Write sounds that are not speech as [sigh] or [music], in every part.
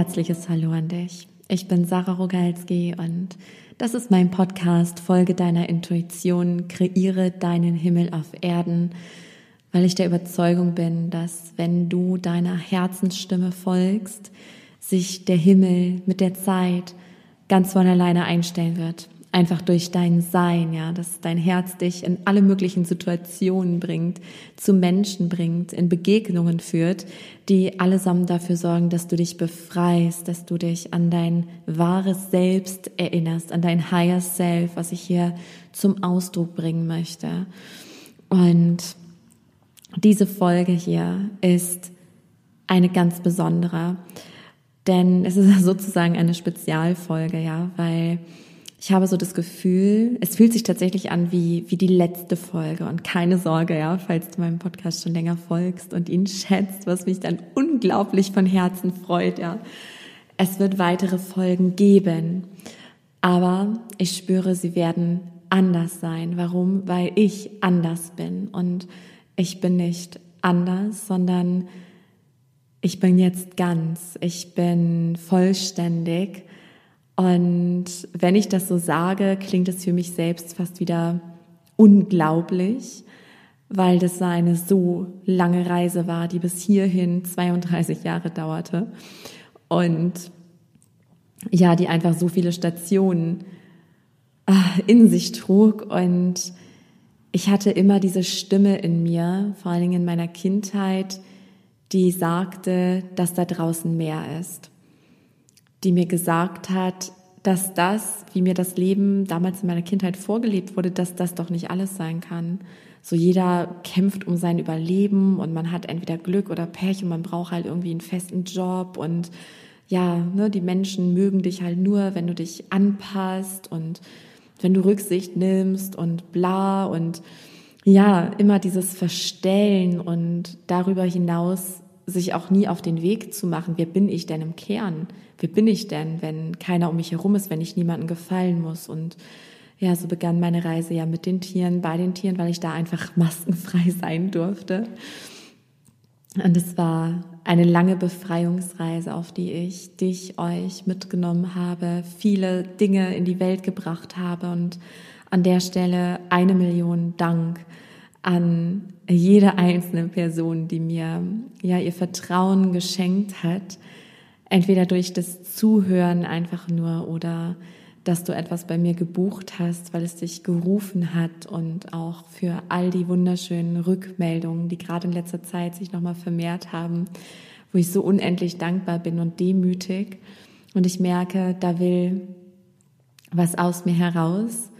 herzliches Hallo an dich. Ich bin Sarah Rogalski und das ist mein Podcast Folge deiner Intuition, kreiere deinen Himmel auf Erden, weil ich der Überzeugung bin, dass wenn du deiner Herzensstimme folgst, sich der Himmel mit der Zeit ganz von alleine einstellen wird einfach durch dein Sein, ja, dass dein Herz dich in alle möglichen Situationen bringt, zu Menschen bringt, in Begegnungen führt, die allesamt dafür sorgen, dass du dich befreist, dass du dich an dein wahres Selbst erinnerst, an dein Higher Self, was ich hier zum Ausdruck bringen möchte. Und diese Folge hier ist eine ganz besondere, denn es ist [laughs] sozusagen eine Spezialfolge, ja, weil ich habe so das Gefühl, es fühlt sich tatsächlich an wie, wie die letzte Folge. Und keine Sorge, ja, falls du meinem Podcast schon länger folgst und ihn schätzt, was mich dann unglaublich von Herzen freut, ja. Es wird weitere Folgen geben. Aber ich spüre, sie werden anders sein. Warum? Weil ich anders bin. Und ich bin nicht anders, sondern ich bin jetzt ganz. Ich bin vollständig und wenn ich das so sage, klingt es für mich selbst fast wieder unglaublich, weil das eine so lange Reise war, die bis hierhin 32 Jahre dauerte. Und ja, die einfach so viele Stationen äh, in sich trug. Und ich hatte immer diese Stimme in mir, vor allen Dingen in meiner Kindheit, die sagte, dass da draußen mehr ist die mir gesagt hat, dass das, wie mir das Leben damals in meiner Kindheit vorgelebt wurde, dass das doch nicht alles sein kann. So jeder kämpft um sein Überleben und man hat entweder Glück oder Pech und man braucht halt irgendwie einen festen Job und ja, ne, die Menschen mögen dich halt nur, wenn du dich anpasst und wenn du Rücksicht nimmst und bla und ja, immer dieses Verstellen und darüber hinaus sich auch nie auf den Weg zu machen, wer bin ich denn im Kern? Wer bin ich denn, wenn keiner um mich herum ist, wenn ich niemandem gefallen muss? Und ja, so begann meine Reise ja mit den Tieren, bei den Tieren, weil ich da einfach [laughs] maskenfrei sein durfte. Und es war eine lange Befreiungsreise, auf die ich dich, euch mitgenommen habe, viele Dinge in die Welt gebracht habe und an der Stelle eine Million Dank an jede einzelne Person, die mir ja ihr Vertrauen geschenkt hat, entweder durch das Zuhören einfach nur oder dass du etwas bei mir gebucht hast, weil es dich gerufen hat und auch für all die wunderschönen Rückmeldungen, die gerade in letzter Zeit sich nochmal vermehrt haben, wo ich so unendlich dankbar bin und demütig. Und ich merke, da will was aus mir heraus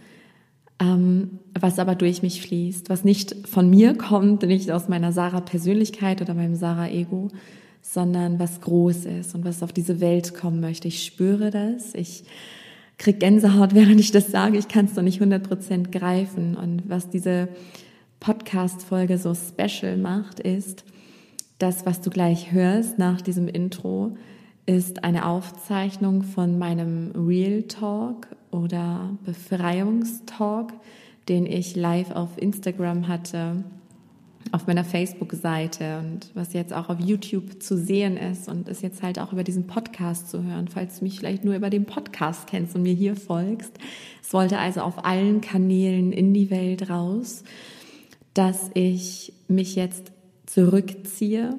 ähm, was aber durch mich fließt, was nicht von mir kommt, nicht aus meiner Sarah-Persönlichkeit oder meinem Sarah-Ego, sondern was groß ist und was auf diese Welt kommen möchte. Ich spüre das, ich krieg Gänsehaut, [laughs] während ich das sage, ich kann es noch nicht 100% greifen. Und was diese Podcast-Folge so special macht, ist, das, was du gleich hörst nach diesem Intro, ist eine Aufzeichnung von meinem Real Talk oder Befreiungstalk, den ich live auf Instagram hatte, auf meiner Facebook-Seite und was jetzt auch auf YouTube zu sehen ist und ist jetzt halt auch über diesen Podcast zu hören, falls du mich vielleicht nur über den Podcast kennst und mir hier folgst. Es wollte also auf allen Kanälen in die Welt raus, dass ich mich jetzt zurückziehe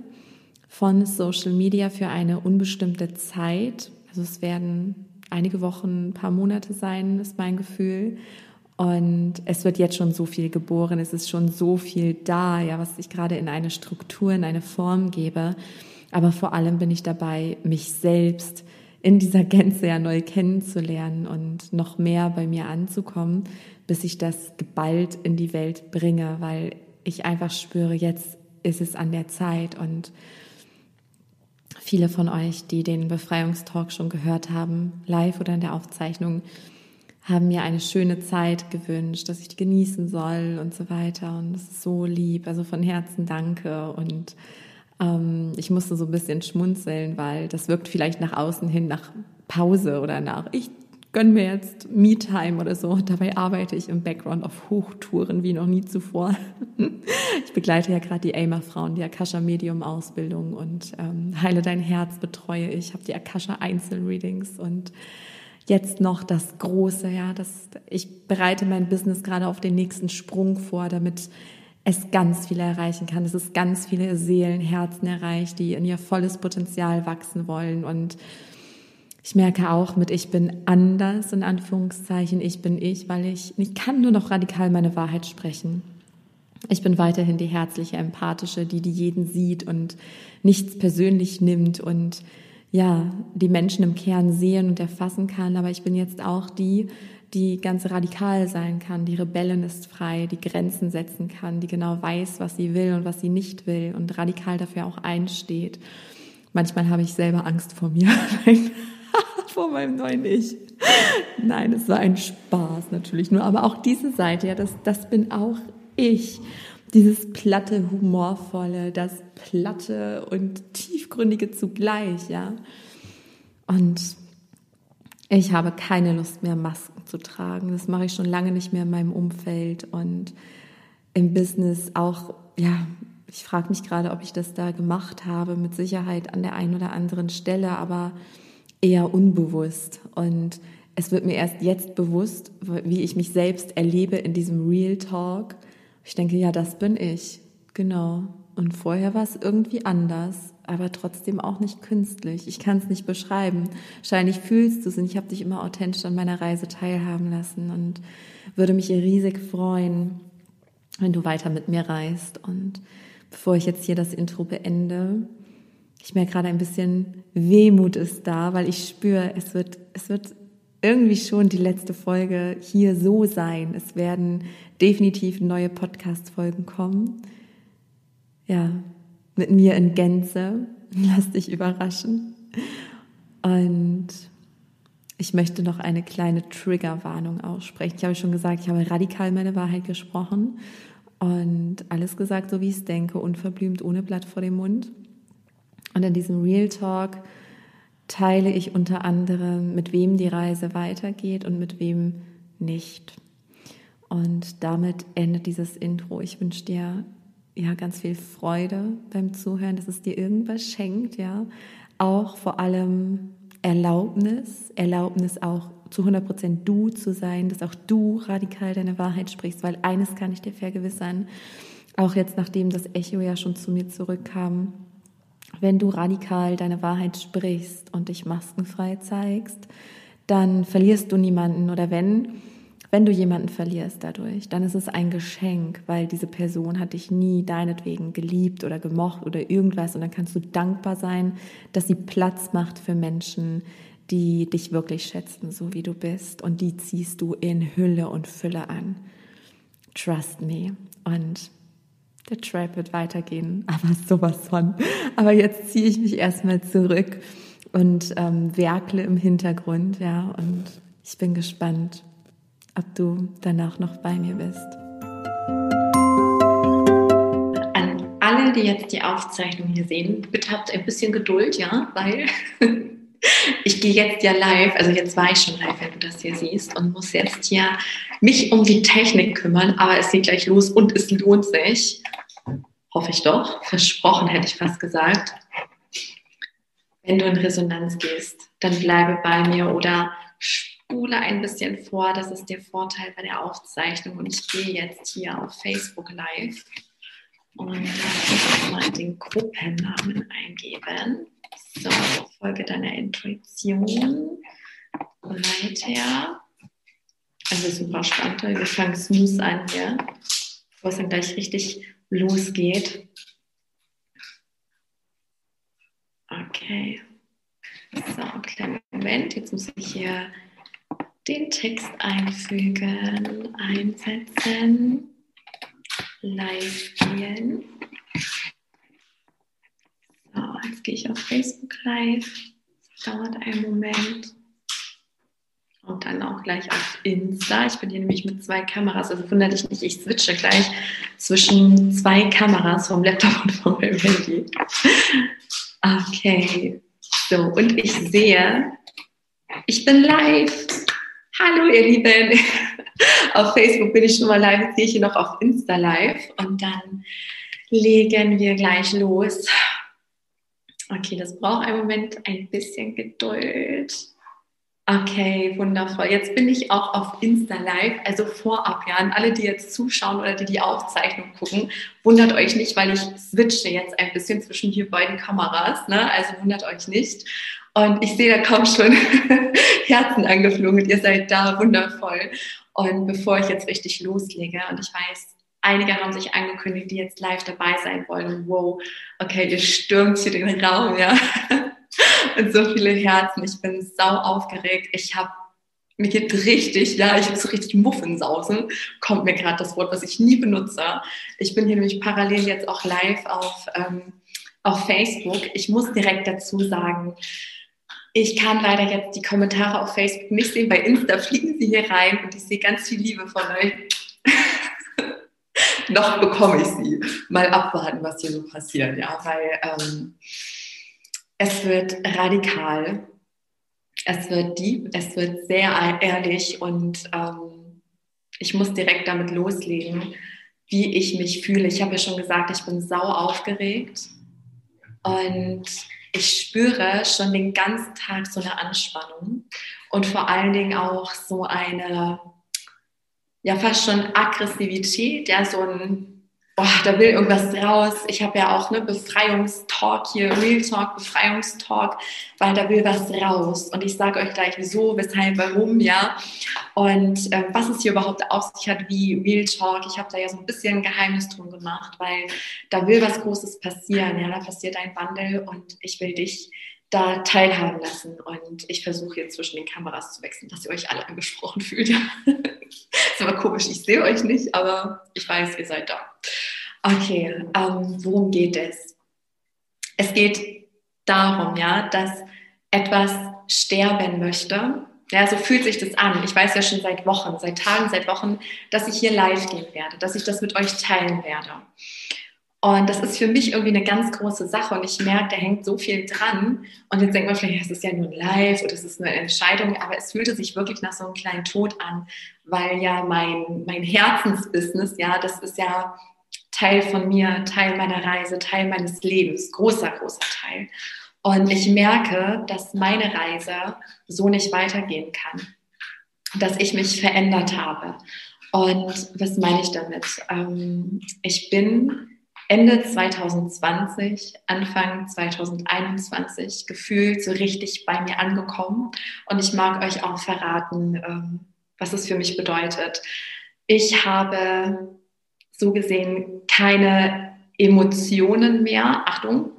von Social Media für eine unbestimmte Zeit. Also es werden einige Wochen, ein paar Monate sein, ist mein Gefühl. Und es wird jetzt schon so viel geboren, es ist schon so viel da, ja, was ich gerade in eine Struktur, in eine Form gebe. Aber vor allem bin ich dabei, mich selbst in dieser Gänze ja neu kennenzulernen und noch mehr bei mir anzukommen, bis ich das geballt in die Welt bringe, weil ich einfach spüre, jetzt ist es an der Zeit und Viele von euch, die den Befreiungstalk schon gehört haben, live oder in der Aufzeichnung, haben mir eine schöne Zeit gewünscht, dass ich die genießen soll und so weiter. Und das ist so lieb. Also von Herzen danke. Und ähm, ich musste so ein bisschen schmunzeln, weil das wirkt vielleicht nach außen hin nach Pause oder nach ich gönn mir jetzt Me-Time oder so. Dabei arbeite ich im Background auf Hochtouren wie noch nie zuvor. [laughs] Ich begleite ja gerade die AIMA-Frauen, die Akasha-Medium-Ausbildung und ähm, Heile dein Herz betreue ich, habe die Akasha-Einzelreadings und jetzt noch das Große, ja, das, ich bereite mein Business gerade auf den nächsten Sprung vor, damit es ganz viele erreichen kann, dass es ganz viele Seelen, Herzen erreicht, die in ihr volles Potenzial wachsen wollen. Und ich merke auch mit ich bin anders, in Anführungszeichen, ich bin ich, weil ich, ich kann nur noch radikal meine Wahrheit sprechen. Ich bin weiterhin die herzliche, empathische, die, die jeden sieht und nichts persönlich nimmt. Und ja, die Menschen im Kern sehen und erfassen kann. Aber ich bin jetzt auch die, die ganz radikal sein kann. Die Rebellin ist frei, die Grenzen setzen kann, die genau weiß, was sie will und was sie nicht will und radikal dafür auch einsteht. Manchmal habe ich selber Angst vor mir. [laughs] vor meinem neuen Ich. Nein, es war ein Spaß natürlich nur, aber auch diese Seite, ja, das, das bin auch ich. Dieses platte, humorvolle, das platte und tiefgründige zugleich, ja. Und ich habe keine Lust mehr, Masken zu tragen. Das mache ich schon lange nicht mehr in meinem Umfeld und im Business auch, ja, ich frage mich gerade, ob ich das da gemacht habe, mit Sicherheit an der einen oder anderen Stelle, aber eher unbewusst. Und es wird mir erst jetzt bewusst, wie ich mich selbst erlebe in diesem Real Talk. Ich denke, ja, das bin ich. Genau. Und vorher war es irgendwie anders, aber trotzdem auch nicht künstlich. Ich kann es nicht beschreiben. Wahrscheinlich fühlst du es und ich habe dich immer authentisch an meiner Reise teilhaben lassen und würde mich riesig freuen, wenn du weiter mit mir reist. Und bevor ich jetzt hier das Intro beende, ich merke gerade ein bisschen Wehmut ist da, weil ich spüre, es wird, es wird irgendwie schon die letzte Folge hier so sein. Es werden definitiv neue Podcast-Folgen kommen. Ja, mit mir in Gänze. [laughs] Lass dich überraschen. Und ich möchte noch eine kleine Triggerwarnung aussprechen. Ich habe schon gesagt, ich habe radikal meine Wahrheit gesprochen und alles gesagt, so wie ich es denke, unverblümt, ohne Blatt vor dem Mund. Und in diesem Real Talk teile ich unter anderem, mit wem die Reise weitergeht und mit wem nicht. Und damit endet dieses Intro. Ich wünsche dir ja ganz viel Freude beim Zuhören, dass es dir irgendwas schenkt, ja. Auch vor allem Erlaubnis, Erlaubnis auch zu 100% du zu sein, dass auch du radikal deine Wahrheit sprichst, weil eines kann ich dir vergewissern, auch jetzt nachdem das Echo ja schon zu mir zurückkam, wenn du radikal deine Wahrheit sprichst und dich maskenfrei zeigst, dann verlierst du niemanden oder wenn, wenn du jemanden verlierst dadurch, dann ist es ein Geschenk, weil diese Person hat dich nie deinetwegen geliebt oder gemocht oder irgendwas und dann kannst du dankbar sein, dass sie Platz macht für Menschen, die dich wirklich schätzen, so wie du bist und die ziehst du in Hülle und Fülle an. Trust me. Und der Trap wird weitergehen, [laughs] aber sowas von. Aber jetzt ziehe ich mich erstmal zurück und ähm, werkle im Hintergrund, ja, und ich bin gespannt, ob du danach noch bei mir bist. An alle, die jetzt die Aufzeichnung hier sehen, bitte habt ein bisschen Geduld, ja, weil [laughs] ich gehe jetzt ja live, also jetzt war ich schon live, wenn du das hier siehst und muss jetzt hier mich um die Technik kümmern, aber es geht gleich los und es lohnt sich. Hoffe ich doch. Versprochen hätte ich fast gesagt. Wenn du in Resonanz gehst, dann bleibe bei mir oder spule ein bisschen vor. Das ist der Vorteil bei der Aufzeichnung. Und ich gehe jetzt hier auf Facebook Live und mal den Gruppennamen eingeben. So, folge deiner Intuition. Weiter. Also super spannend. Wir fangen smooth an hier. Bevor es dann gleich richtig losgeht. Okay. So, kleinen Moment. Jetzt muss ich hier den Text einfügen, einsetzen, live gehen. Jetzt gehe ich auf Facebook live. Dauert einen Moment. Und dann auch gleich auf Insta. Ich bin hier nämlich mit zwei Kameras, also wundere dich nicht, ich switche gleich zwischen zwei Kameras vom Laptop und vom Handy. Okay, so und ich sehe, ich bin live. Hallo ihr Lieben, auf Facebook bin ich schon mal live, jetzt gehe ich hier noch auf Insta live und dann legen wir gleich los. Okay, das braucht einen Moment ein bisschen Geduld. Okay, wundervoll. Jetzt bin ich auch auf Insta Live, also vorab, ja, an alle, die jetzt zuschauen oder die die Aufzeichnung gucken, wundert euch nicht, weil ich switche jetzt ein bisschen zwischen hier beiden Kameras, ne? also wundert euch nicht. Und ich sehe, da kommen schon [laughs] Herzen angeflogen und ihr seid da wundervoll. Und bevor ich jetzt richtig loslege, und ich weiß, einige haben sich angekündigt, die jetzt live dabei sein wollen. Wow, okay, ihr stürmt hier den Raum, ja. [laughs] Und so viele Herzen. Ich bin sau aufgeregt. Ich habe mir geht richtig, ja, ich habe so richtig Muffensausen, kommt mir gerade das Wort, was ich nie benutze. Ich bin hier nämlich parallel jetzt auch live auf, ähm, auf Facebook. Ich muss direkt dazu sagen, ich kann leider jetzt die Kommentare auf Facebook nicht sehen. Bei Insta fliegen sie hier rein und ich sehe ganz viel Liebe von euch. Noch bekomme ich sie. Mal abwarten, was hier so passiert, ja, weil ähm, es wird radikal, es wird deep, es wird sehr ehrlich und ähm, ich muss direkt damit loslegen, wie ich mich fühle. Ich habe ja schon gesagt, ich bin sau aufgeregt und ich spüre schon den ganzen Tag so eine Anspannung und vor allen Dingen auch so eine, ja fast schon Aggressivität, ja so ein boah, da will irgendwas raus. Ich habe ja auch ne Befreiungstalk hier, Real Talk, Befreiungstalk, weil da will was raus. Und ich sage euch gleich, wieso, weshalb, warum, ja. Und äh, was es hier überhaupt auf sich hat, wie Real Talk. Ich habe da ja so ein bisschen ein Geheimnis drum gemacht, weil da will was Großes passieren. Ja, da passiert ein Wandel und ich will dich da teilhaben lassen. Und ich versuche jetzt zwischen den Kameras zu wechseln, dass ihr euch alle angesprochen fühlt. [laughs] ist aber komisch, ich sehe euch nicht, aber ich weiß, ihr seid da. Okay, ähm, worum geht es? Es geht darum, ja, dass etwas sterben möchte. Ja, so fühlt sich das an. Ich weiß ja schon seit Wochen, seit Tagen, seit Wochen, dass ich hier live gehen werde, dass ich das mit euch teilen werde. Und das ist für mich irgendwie eine ganz große Sache und ich merke, da hängt so viel dran. Und jetzt denkt man vielleicht, es ist ja nur ein Live oder es ist nur eine Entscheidung, aber es fühlte sich wirklich nach so einem kleinen Tod an, weil ja mein, mein Herzensbusiness, ja, das ist ja Teil von mir, Teil meiner Reise, Teil meines Lebens, großer, großer Teil. Und ich merke, dass meine Reise so nicht weitergehen kann, dass ich mich verändert habe. Und was meine ich damit? Ähm, ich bin Ende 2020, Anfang 2021 gefühlt so richtig bei mir angekommen. Und ich mag euch auch verraten, ähm, was es für mich bedeutet. Ich habe so gesehen keine Emotionen mehr. Achtung,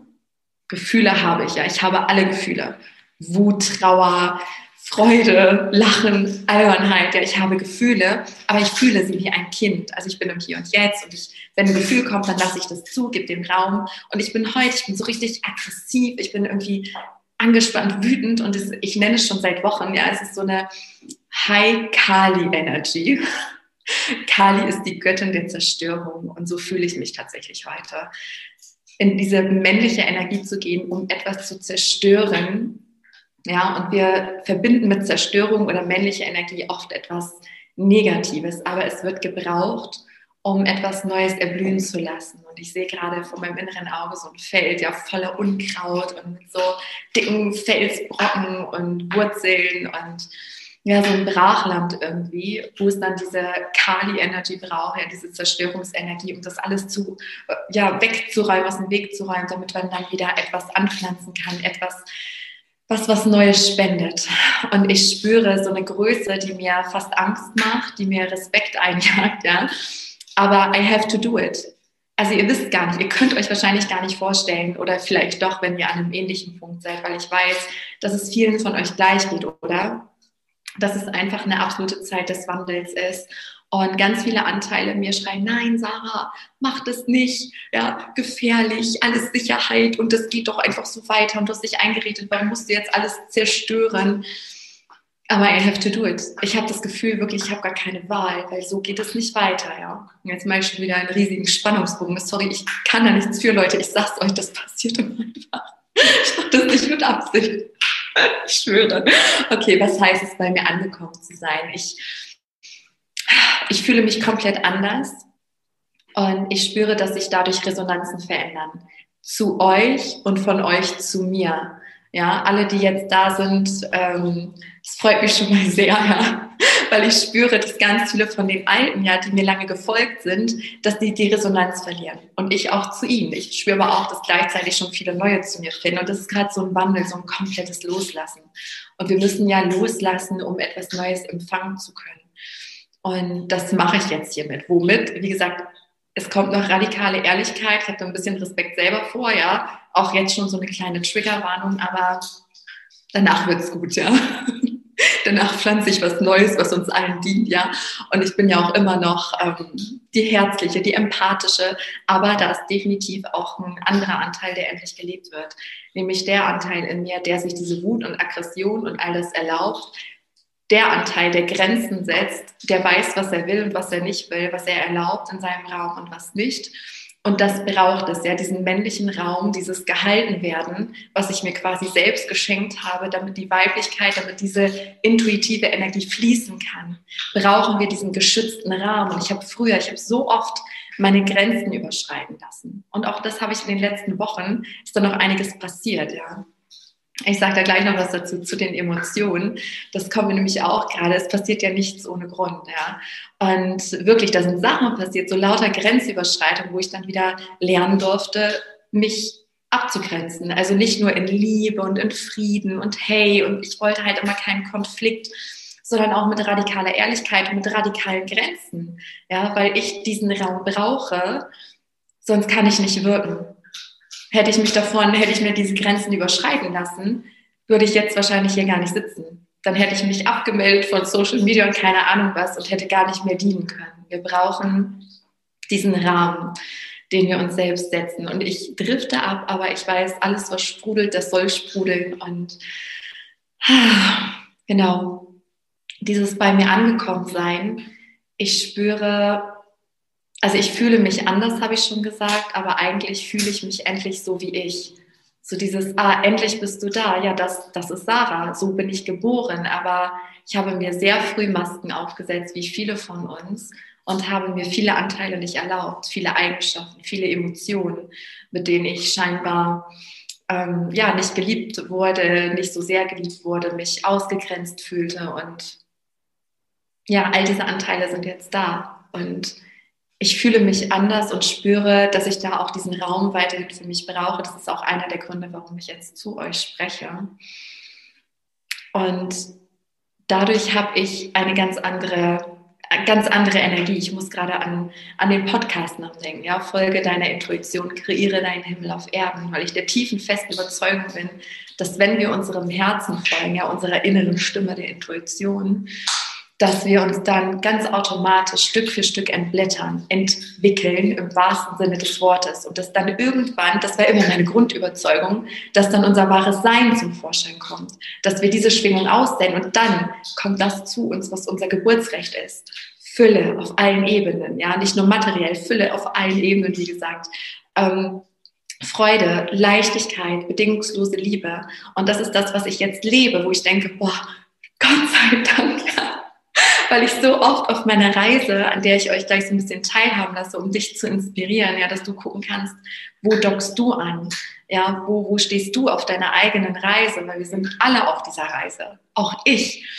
Gefühle habe ich ja. Ich habe alle Gefühle. Wut, Trauer, Freude, Lachen, Albernheit. Ja, ich habe Gefühle, aber ich fühle sie wie ein Kind. Also ich bin im Hier und Jetzt und ich, wenn ein Gefühl kommt, dann lasse ich das zu, gebe dem Raum. Und ich bin heute, ich bin so richtig aggressiv, ich bin irgendwie angespannt, wütend und das, ich nenne es schon seit Wochen. Ja, es ist so eine High Kali Energy. [laughs] Kali ist die Göttin der Zerstörung und so fühle ich mich tatsächlich heute. In diese männliche Energie zu gehen, um etwas zu zerstören, ja, und wir verbinden mit Zerstörung oder männlicher Energie oft etwas Negatives, aber es wird gebraucht, um etwas Neues erblühen zu lassen. Und ich sehe gerade vor meinem inneren Auge so ein Feld, ja, voller Unkraut und mit so dicken Felsbrocken und Wurzeln und ja, so ein Brachland irgendwie, wo es dann diese Kali-Energy braucht, ja, diese Zerstörungsenergie, um das alles zu, ja, wegzuräumen, aus dem Weg zu räumen, damit man dann wieder etwas anpflanzen kann, etwas was was Neues spendet. Und ich spüre so eine Größe, die mir fast Angst macht, die mir Respekt einjagt, ja. Aber I have to do it. Also ihr wisst gar nicht, ihr könnt euch wahrscheinlich gar nicht vorstellen oder vielleicht doch, wenn ihr an einem ähnlichen Punkt seid, weil ich weiß, dass es vielen von euch gleich geht, oder? Dass es einfach eine absolute Zeit des Wandels ist und ganz viele Anteile mir schreien, nein, Sarah, mach das nicht, ja, gefährlich, alles Sicherheit und das geht doch einfach so weiter und du hast dich eingeredet, warum musst du jetzt alles zerstören? Aber I have to do it. Ich habe das Gefühl wirklich, ich habe gar keine Wahl, weil so geht es nicht weiter, ja. Und jetzt mache ich schon wieder einen riesigen Spannungsbogen. Sorry, ich kann da nichts für, Leute. Ich sag's euch, das passiert einfach. Ich mache das nicht mit Absicht. ich schwöre. Okay, was heißt es, bei mir angekommen zu sein? Ich, ich fühle mich komplett anders und ich spüre, dass sich dadurch Resonanzen verändern. Zu euch und von euch zu mir. Ja, alle, die jetzt da sind, ähm, das freut mich schon mal [laughs] sehr, ja, weil ich spüre, dass ganz viele von den Alten, ja, die mir lange gefolgt sind, dass die die Resonanz verlieren. Und ich auch zu ihnen. Ich spüre aber auch, dass gleichzeitig schon viele neue zu mir finden. Und das ist gerade so ein Wandel, so ein komplettes Loslassen. Und wir müssen ja loslassen, um etwas Neues empfangen zu können. Und das mache ich jetzt hiermit. Womit? Wie gesagt, es kommt noch radikale Ehrlichkeit. Ich habe da ein bisschen Respekt selber vor, ja. Auch jetzt schon so eine kleine Triggerwarnung, aber danach wird es gut, ja. [laughs] danach pflanze ich was Neues, was uns allen dient, ja. Und ich bin ja auch immer noch ähm, die herzliche, die empathische, aber da ist definitiv auch ein anderer Anteil, der endlich gelebt wird. Nämlich der Anteil in mir, der sich diese Wut und Aggression und all das erlaubt, der Anteil, der Grenzen setzt, der weiß, was er will und was er nicht will, was er erlaubt in seinem Raum und was nicht. Und das braucht es, ja, diesen männlichen Raum, dieses Gehaltenwerden, was ich mir quasi selbst geschenkt habe, damit die Weiblichkeit, damit diese intuitive Energie fließen kann, brauchen wir diesen geschützten Rahmen. Und ich habe früher, ich habe so oft meine Grenzen überschreiten lassen. Und auch das habe ich in den letzten Wochen, ist da noch einiges passiert, ja. Ich sage da gleich noch was dazu zu den Emotionen. Das kommt mir nämlich auch gerade. Es passiert ja nichts ohne Grund, ja. Und wirklich, da sind Sachen passiert, so lauter Grenzüberschreitung, wo ich dann wieder lernen durfte, mich abzugrenzen. Also nicht nur in Liebe und in Frieden und hey und ich wollte halt immer keinen Konflikt, sondern auch mit radikaler Ehrlichkeit und mit radikalen Grenzen, ja, weil ich diesen Raum brauche, sonst kann ich nicht wirken hätte ich mich davon, hätte ich mir diese Grenzen überschreiten lassen, würde ich jetzt wahrscheinlich hier gar nicht sitzen. Dann hätte ich mich abgemeldet von Social Media und keine Ahnung was und hätte gar nicht mehr dienen können. Wir brauchen diesen Rahmen, den wir uns selbst setzen. Und ich drifte ab, aber ich weiß, alles, was sprudelt, das soll sprudeln. Und genau, dieses bei mir angekommen sein, ich spüre, also ich fühle mich anders, habe ich schon gesagt, aber eigentlich fühle ich mich endlich so wie ich. So dieses, ah, endlich bist du da. Ja, das, das ist Sarah. So bin ich geboren. Aber ich habe mir sehr früh Masken aufgesetzt, wie viele von uns, und habe mir viele Anteile nicht erlaubt, viele Eigenschaften, viele Emotionen, mit denen ich scheinbar ähm, ja nicht geliebt wurde, nicht so sehr geliebt wurde, mich ausgegrenzt fühlte. Und ja, all diese Anteile sind jetzt da. Und ich fühle mich anders und spüre, dass ich da auch diesen Raum weiterhin für mich brauche. Das ist auch einer der Gründe, warum ich jetzt zu euch spreche. Und dadurch habe ich eine ganz andere, ganz andere Energie. Ich muss gerade an, an den Podcast nachdenken. Ja? Folge deiner Intuition, kreiere deinen Himmel auf Erden, weil ich der tiefen, festen Überzeugung bin, dass wenn wir unserem Herzen folgen, ja, unserer inneren Stimme der Intuition, dass wir uns dann ganz automatisch Stück für Stück entblättern, entwickeln im wahrsten Sinne des Wortes und dass dann irgendwann, das war immer meine Grundüberzeugung, dass dann unser wahres Sein zum Vorschein kommt, dass wir diese Schwingung aussehen und dann kommt das zu uns, was unser Geburtsrecht ist. Fülle auf allen Ebenen, ja, nicht nur materiell, Fülle auf allen Ebenen, wie gesagt. Ähm, Freude, Leichtigkeit, bedingungslose Liebe. Und das ist das, was ich jetzt lebe, wo ich denke, boah, Gott sei Dank, ja, weil ich so oft auf meiner Reise, an der ich euch gleich so ein bisschen teilhaben lasse, um dich zu inspirieren, ja, dass du gucken kannst, wo dockst du an? Ja, wo, wo stehst du auf deiner eigenen Reise? Weil wir sind alle auf dieser Reise, auch ich.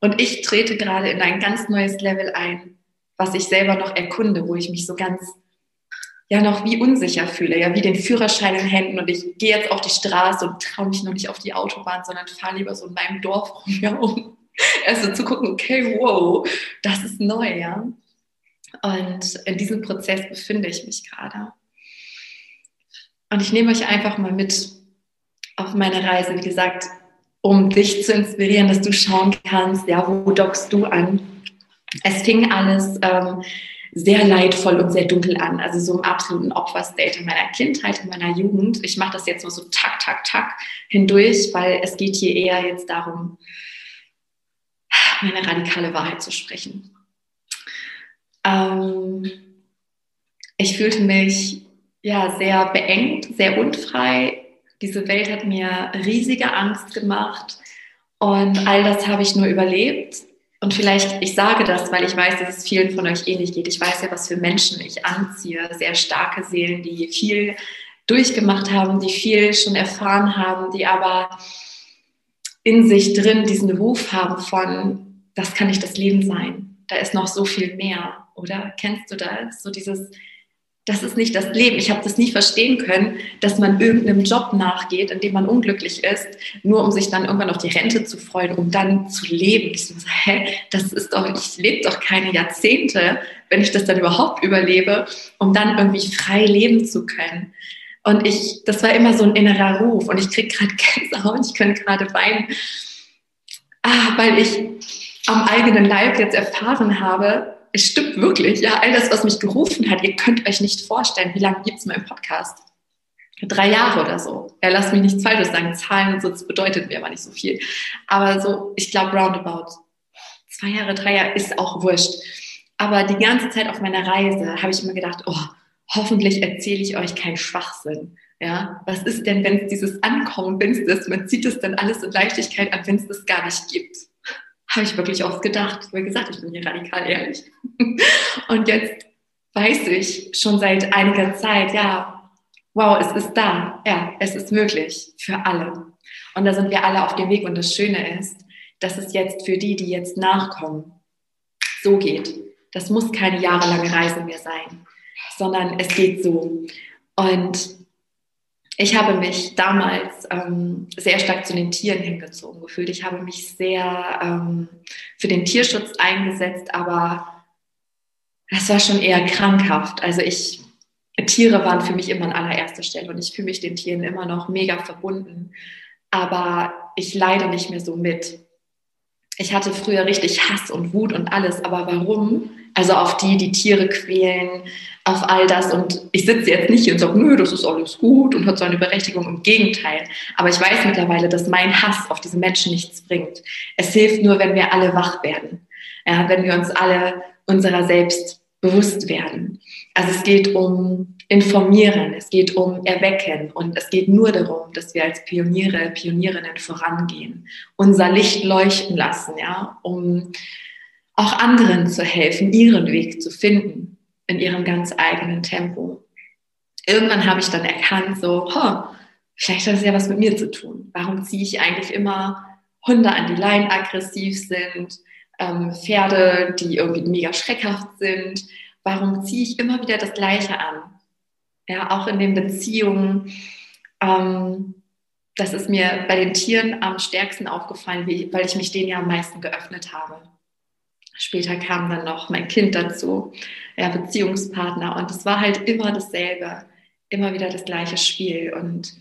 Und ich trete gerade in ein ganz neues Level ein, was ich selber noch erkunde, wo ich mich so ganz ja noch wie unsicher fühle, ja wie den Führerschein in Händen und ich gehe jetzt auf die Straße und traue mich noch nicht auf die Autobahn, sondern fahre lieber so in meinem Dorf rum, ja, um also zu gucken, okay, wow, das ist neu, ja. Und in diesem Prozess befinde ich mich gerade. Und ich nehme euch einfach mal mit auf meine Reise, wie gesagt, um dich zu inspirieren, dass du schauen kannst, ja, wo dockst du an? Es fing alles ähm, sehr leidvoll und sehr dunkel an, also so im absoluten Opferstate in meiner Kindheit, in meiner Jugend. Ich mache das jetzt nur so tak, tak, tak hindurch, weil es geht hier eher jetzt darum, meine radikale Wahrheit zu sprechen. Ähm, ich fühlte mich ja sehr beengt, sehr unfrei, Diese Welt hat mir riesige Angst gemacht und all das habe ich nur überlebt. Und vielleicht, ich sage das, weil ich weiß, dass es vielen von euch ähnlich geht. Ich weiß ja, was für Menschen ich anziehe. Sehr starke Seelen, die viel durchgemacht haben, die viel schon erfahren haben, die aber in sich drin diesen Ruf haben von, das kann nicht das Leben sein. Da ist noch so viel mehr, oder? Kennst du das? So dieses, das ist nicht das Leben. Ich habe das nie verstehen können, dass man irgendeinem Job nachgeht, in dem man unglücklich ist, nur um sich dann irgendwann auf die Rente zu freuen, um dann zu leben. Ich so, hä, das ist doch, ich lebe doch keine Jahrzehnte, wenn ich das dann überhaupt überlebe, um dann irgendwie frei leben zu können. Und ich, das war immer so ein innerer Ruf und ich kriege gerade [laughs] Gänsehaut, ich könnte gerade weinen, ah, weil ich am eigenen Leib jetzt erfahren habe, es stimmt wirklich, ja, all das, was mich gerufen hat, ihr könnt euch nicht vorstellen, wie lange gibt es meinen Podcast? Drei Jahre oder so. Ja, lasst mich nichts Falsches sagen, Zahlen und so, das bedeutet mir aber nicht so viel. Aber so, ich glaube, roundabout. Zwei Jahre, drei Jahre ist auch wurscht. Aber die ganze Zeit auf meiner Reise habe ich immer gedacht, oh, hoffentlich erzähle ich euch keinen Schwachsinn. Ja, was ist denn, wenn es dieses Ankommen, wenn es das, man zieht es dann alles in Leichtigkeit an, wenn es das gar nicht gibt? Habe ich wirklich oft gedacht. Wie gesagt, ich bin hier radikal ehrlich. [laughs] Und jetzt weiß ich schon seit einiger Zeit, ja, wow, es ist da. Ja, es ist möglich für alle. Und da sind wir alle auf dem Weg. Und das Schöne ist, dass es jetzt für die, die jetzt nachkommen, so geht. Das muss keine jahrelange Reise mehr sein sondern es geht so. Und ich habe mich damals ähm, sehr stark zu den Tieren hingezogen gefühlt. Ich habe mich sehr ähm, für den Tierschutz eingesetzt, aber es war schon eher krankhaft. Also ich, Tiere waren für mich immer an allererster Stelle und ich fühle mich den Tieren immer noch mega verbunden. Aber ich leide nicht mehr so mit. Ich hatte früher richtig Hass und Wut und alles, aber warum? Also auf die, die Tiere quälen, auf all das. Und ich sitze jetzt nicht hier und sage, nö, das ist alles gut und hat so eine Berechtigung. Im Gegenteil. Aber ich weiß mittlerweile, dass mein Hass auf diese Menschen nichts bringt. Es hilft nur, wenn wir alle wach werden. Ja, wenn wir uns alle unserer selbst bewusst werden. Also es geht um informieren, es geht um erwecken und es geht nur darum, dass wir als Pioniere, Pionierinnen vorangehen, unser Licht leuchten lassen, ja, um auch anderen zu helfen, ihren Weg zu finden in ihrem ganz eigenen Tempo. Irgendwann habe ich dann erkannt, so, oh, vielleicht hat das ja was mit mir zu tun. Warum ziehe ich eigentlich immer Hunde an die Leine aggressiv sind, ähm, Pferde, die irgendwie mega schreckhaft sind? Warum ziehe ich immer wieder das Gleiche an? Ja, auch in den Beziehungen. Ähm, das ist mir bei den Tieren am stärksten aufgefallen, weil ich mich denen ja am meisten geöffnet habe. Später kam dann noch mein Kind dazu, ja, Beziehungspartner. Und es war halt immer dasselbe, immer wieder das gleiche Spiel. Und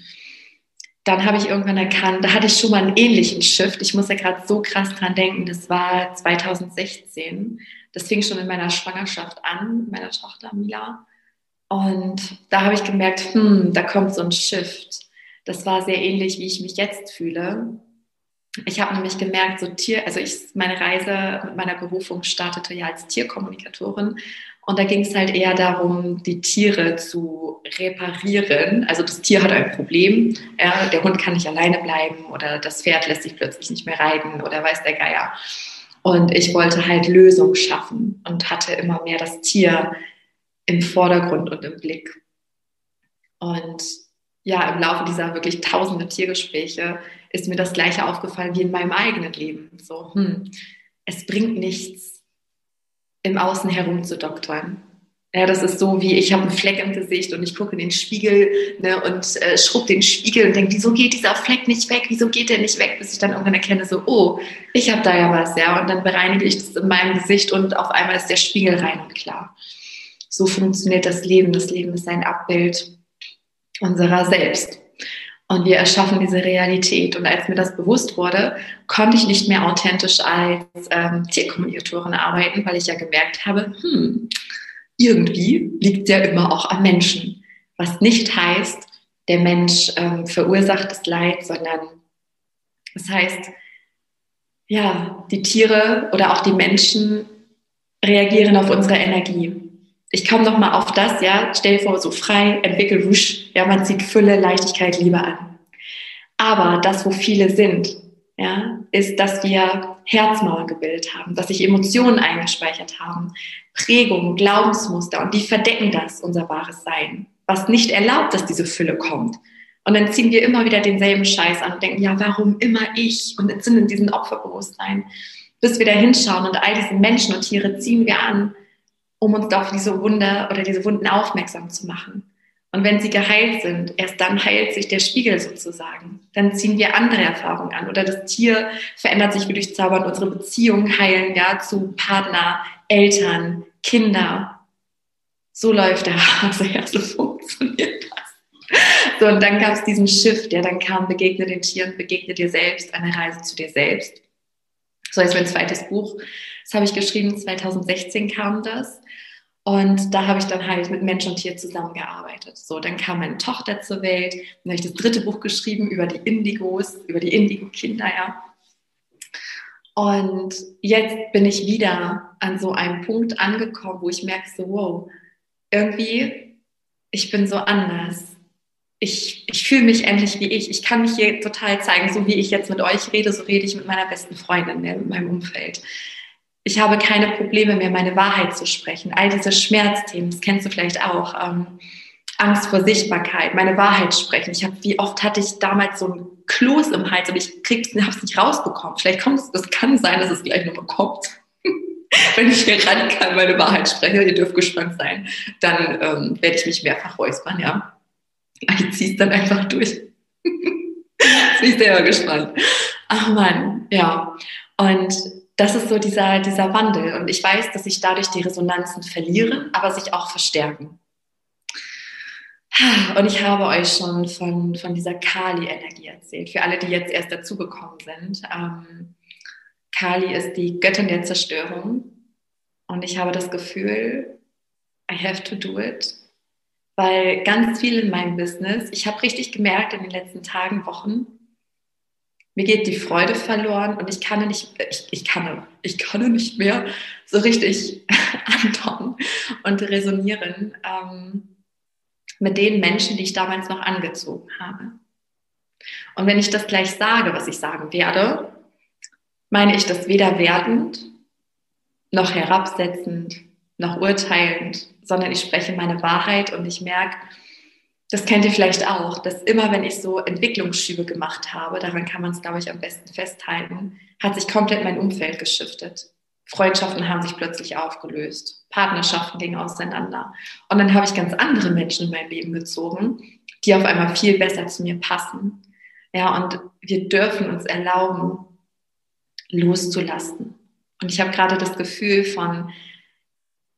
dann habe ich irgendwann erkannt, da hatte ich schon mal einen ähnlichen Shift. Ich muss ja gerade so krass dran denken, das war 2016. Das fing schon in meiner Schwangerschaft an, meiner Tochter Mila. Und da habe ich gemerkt, hm, da kommt so ein Shift. Das war sehr ähnlich, wie ich mich jetzt fühle. Ich habe nämlich gemerkt, so Tier, also ich, meine Reise mit meiner Berufung startete ja als Tierkommunikatorin und da ging es halt eher darum, die Tiere zu reparieren. Also das Tier hat ein Problem, ja, der Hund kann nicht alleine bleiben oder das Pferd lässt sich plötzlich nicht mehr reiten oder weiß der Geier. Und ich wollte halt Lösungen schaffen und hatte immer mehr das Tier im Vordergrund und im Blick. Und ja, im Laufe dieser wirklich tausende Tiergespräche ist mir das Gleiche aufgefallen wie in meinem eigenen Leben. So, hm, es bringt nichts, im Außen herum zu doktern. Ja, das ist so wie, ich habe einen Fleck im Gesicht und ich gucke in den Spiegel ne, und äh, schrub den Spiegel und denke, wieso geht dieser Fleck nicht weg? Wieso geht der nicht weg? Bis ich dann irgendwann erkenne, so, oh, ich habe da ja was, ja. Und dann bereinige ich das in meinem Gesicht und auf einmal ist der Spiegel rein und klar. So funktioniert das Leben. Das Leben ist ein Abbild unserer selbst. Und wir erschaffen diese Realität. Und als mir das bewusst wurde, konnte ich nicht mehr authentisch als ähm, Tierkommunikatorin arbeiten, weil ich ja gemerkt habe, hm, irgendwie liegt ja immer auch am Menschen. Was nicht heißt, der Mensch ähm, verursacht das Leid, sondern das heißt, ja, die Tiere oder auch die Menschen reagieren auf unsere Energie ich komme noch mal auf das, ja, stell dir vor, so frei, entwickel wusch, ja, man zieht Fülle, Leichtigkeit, Liebe an. Aber das, wo viele sind, ja, ist, dass wir Herzmauern gebildet haben, dass sich Emotionen eingespeichert haben, Prägungen, Glaubensmuster und die verdecken das, unser wahres Sein, was nicht erlaubt, dass diese Fülle kommt. Und dann ziehen wir immer wieder denselben Scheiß an und denken, ja, warum immer ich? Und sind in diesem Opferbewusstsein, bis wir da hinschauen und all diese Menschen und Tiere ziehen wir an, um uns auf diese Wunder oder diese Wunden aufmerksam zu machen. Und wenn sie geheilt sind, erst dann heilt sich der Spiegel sozusagen. Dann ziehen wir andere Erfahrungen an. Oder das Tier verändert sich wie durch Zaubern. Unsere Beziehungen heilen ja zu Partner, Eltern, Kinder. So läuft der Hase, ja, so funktioniert das. So, und dann gab es diesen Shift, der dann kam, begegne den Tieren, begegne dir selbst, eine Reise zu dir selbst. So ist mein zweites Buch. Das habe ich geschrieben, 2016 kam das. Und da habe ich dann halt mit Mensch und Tier zusammengearbeitet. So, dann kam meine Tochter zur Welt. Dann habe ich das dritte Buch geschrieben über die Indigos, über die Indigo-Kinder, ja. Und jetzt bin ich wieder an so einem Punkt angekommen, wo ich merke so, wow, irgendwie, ich bin so anders. Ich, ich fühle mich endlich wie ich. Ich kann mich hier total zeigen, so wie ich jetzt mit euch rede, so rede ich mit meiner besten Freundin, mit meinem Umfeld. Ich habe keine Probleme mehr, meine Wahrheit zu sprechen. All diese Schmerzthemen, das kennst du vielleicht auch. Ähm, Angst vor Sichtbarkeit, meine Wahrheit sprechen. Ich habe, wie oft hatte ich damals so ein Kloß im Hals und ich habe es nicht rausbekommen. Vielleicht kommt es, das kann sein, dass es gleich nochmal kommt. [laughs] Wenn ich hier radikal meine Wahrheit spreche, ihr dürft gespannt sein, dann ähm, werde ich mich mehrfach räuspern, ja. Ich ziehe es dann einfach durch. [laughs] Bin ich selber gespannt. Ach man, ja. Und das ist so dieser, dieser Wandel. Und ich weiß, dass sich dadurch die Resonanzen verlieren, aber sich auch verstärken. Und ich habe euch schon von, von dieser Kali-Energie erzählt. Für alle, die jetzt erst dazugekommen sind. Ähm, Kali ist die Göttin der Zerstörung. Und ich habe das Gefühl, I have to do it. Weil ganz viel in meinem Business, ich habe richtig gemerkt in den letzten Tagen, Wochen, mir geht die Freude verloren und ich kann nicht, ich, ich kann, ich kann nicht mehr so richtig [laughs] andocken und resonieren ähm, mit den Menschen, die ich damals noch angezogen habe. Und wenn ich das gleich sage, was ich sagen werde, meine ich das weder wertend, noch herabsetzend, noch urteilend, sondern ich spreche meine Wahrheit und ich merke, das kennt ihr vielleicht auch, dass immer, wenn ich so Entwicklungsschübe gemacht habe, daran kann man es, glaube ich, am besten festhalten, hat sich komplett mein Umfeld geschiftet. Freundschaften haben sich plötzlich aufgelöst, Partnerschaften gingen auseinander. Und dann habe ich ganz andere Menschen in mein Leben gezogen, die auf einmal viel besser zu mir passen. Ja, und wir dürfen uns erlauben, loszulassen. Und ich habe gerade das Gefühl von,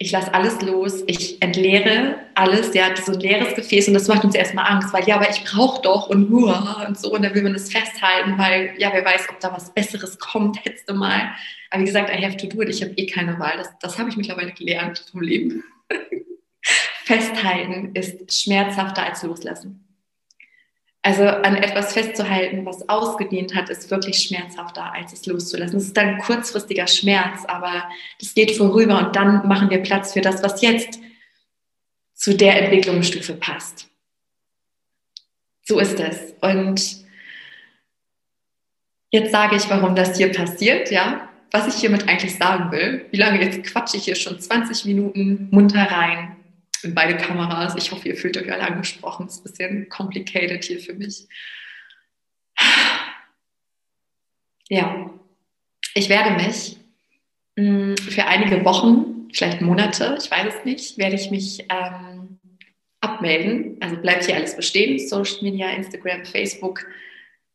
ich lasse alles los, ich entleere alles, ja, so ein leeres Gefäß und das macht uns erstmal Angst, weil ja, aber ich brauche doch und nur und so und dann will man das festhalten, weil ja, wer weiß, ob da was Besseres kommt, [laughs] letzte Mal. Aber wie gesagt, I have to do it, ich habe eh keine Wahl, das, das habe ich mittlerweile gelernt vom Leben. [laughs] Festhalten ist schmerzhafter als loslassen. Also an etwas festzuhalten, was ausgedient hat, ist wirklich schmerzhafter, als es loszulassen. Es ist dann kurzfristiger Schmerz, aber das geht vorüber und dann machen wir Platz für das, was jetzt zu der Entwicklungsstufe passt. So ist es. Und jetzt sage ich, warum das hier passiert, ja, was ich hiermit eigentlich sagen will. Wie lange jetzt quatsche ich hier schon 20 Minuten munter rein in beide Kameras. Ich hoffe, ihr fühlt euch alle angesprochen. Es ist ein bisschen complicated hier für mich. Ja, ich werde mich mm, für einige Wochen, vielleicht Monate, ich weiß es nicht, werde ich mich ähm, abmelden. Also bleibt hier alles bestehen, Social Media, Instagram, Facebook,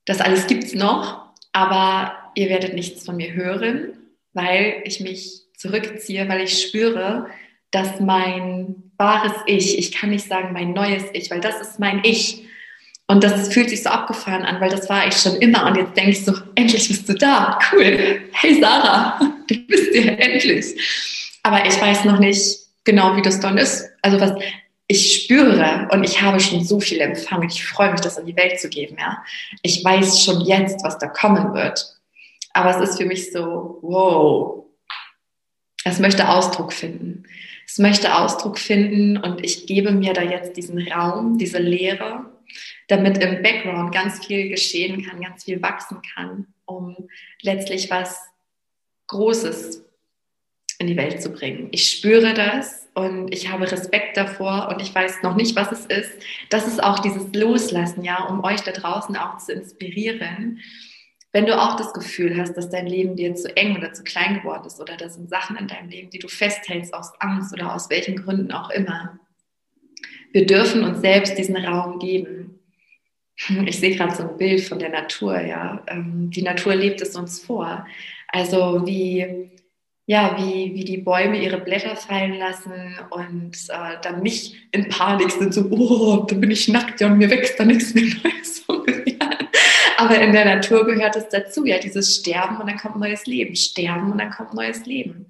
das alles gibt es noch, aber ihr werdet nichts von mir hören, weil ich mich zurückziehe, weil ich spüre, dass mein wahres Ich, ich kann nicht sagen mein neues Ich, weil das ist mein Ich. Und das fühlt sich so abgefahren an, weil das war ich schon immer. Und jetzt denke ich so, endlich bist du da. Cool. Hey Sarah, [laughs] du bist hier endlich. Aber ich weiß noch nicht genau, wie das dann ist. Also was ich spüre und ich habe schon so viel empfangen. Ich freue mich, das in die Welt zu geben. Ja, ich weiß schon jetzt, was da kommen wird. Aber es ist für mich so, wow. Es möchte Ausdruck finden es möchte Ausdruck finden und ich gebe mir da jetzt diesen Raum, diese Leere, damit im Background ganz viel geschehen kann, ganz viel wachsen kann, um letztlich was Großes in die Welt zu bringen. Ich spüre das und ich habe Respekt davor und ich weiß noch nicht, was es ist. Das ist auch dieses Loslassen, ja, um euch da draußen auch zu inspirieren. Wenn du auch das Gefühl hast, dass dein Leben dir zu eng oder zu klein geworden ist oder da sind Sachen in deinem Leben, die du festhältst aus Angst oder aus welchen Gründen auch immer, wir dürfen uns selbst diesen Raum geben. [laughs] Ich sehe gerade so ein Bild von der Natur, ja. Ähm, die Natur lebt es uns vor. Also wie ja, wie, wie die Bäume ihre Blätter fallen lassen und äh, dann nicht in Panik sind, so, oh, dann bin ich nackt ja, und mir wächst da nichts mehr Neues. Aber in der Natur gehört es dazu, ja, dieses Sterben und dann kommt neues Leben, Sterben und dann kommt neues Leben.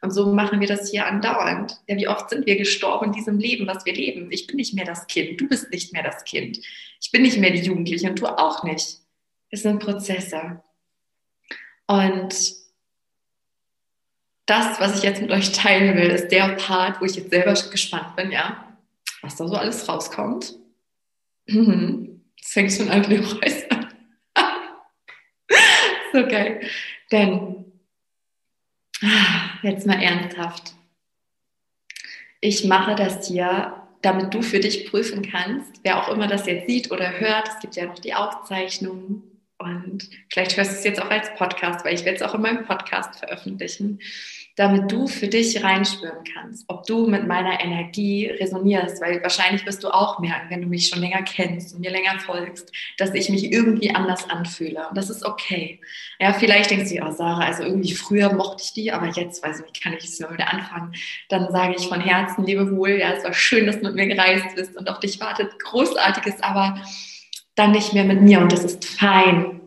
Und so machen wir das hier andauernd. Ja, wie oft sind wir gestorben in diesem Leben, was wir leben? Ich bin nicht mehr das Kind, du bist nicht mehr das Kind. Ich bin nicht mehr die Jugendliche und du auch nicht. Es sind Prozesse. Und das, was ich jetzt mit euch teilen will, ist der Part, wo ich jetzt selber gespannt bin, ja, was da so alles rauskommt. Mhm. Das fängt schon an, an. [laughs] so geil. Denn, jetzt mal ernsthaft. Ich mache das hier, damit du für dich prüfen kannst, wer auch immer das jetzt sieht oder hört. Es gibt ja noch die Aufzeichnungen. Und vielleicht hörst du es jetzt auch als Podcast, weil ich werde es auch in meinem Podcast veröffentlichen damit du für dich reinspüren kannst, ob du mit meiner Energie resonierst, weil wahrscheinlich wirst du auch merken, wenn du mich schon länger kennst und mir länger folgst, dass ich mich irgendwie anders anfühle. Und das ist okay. Ja, vielleicht denkst du, oh Sarah, also irgendwie früher mochte ich die, aber jetzt weiß ich nicht, kann ich es nur wieder anfangen. Dann sage ich von Herzen, lebe wohl, ja, es war schön, dass du mit mir gereist bist und auf dich wartet Großartiges, aber dann nicht mehr mit mir und das ist fein.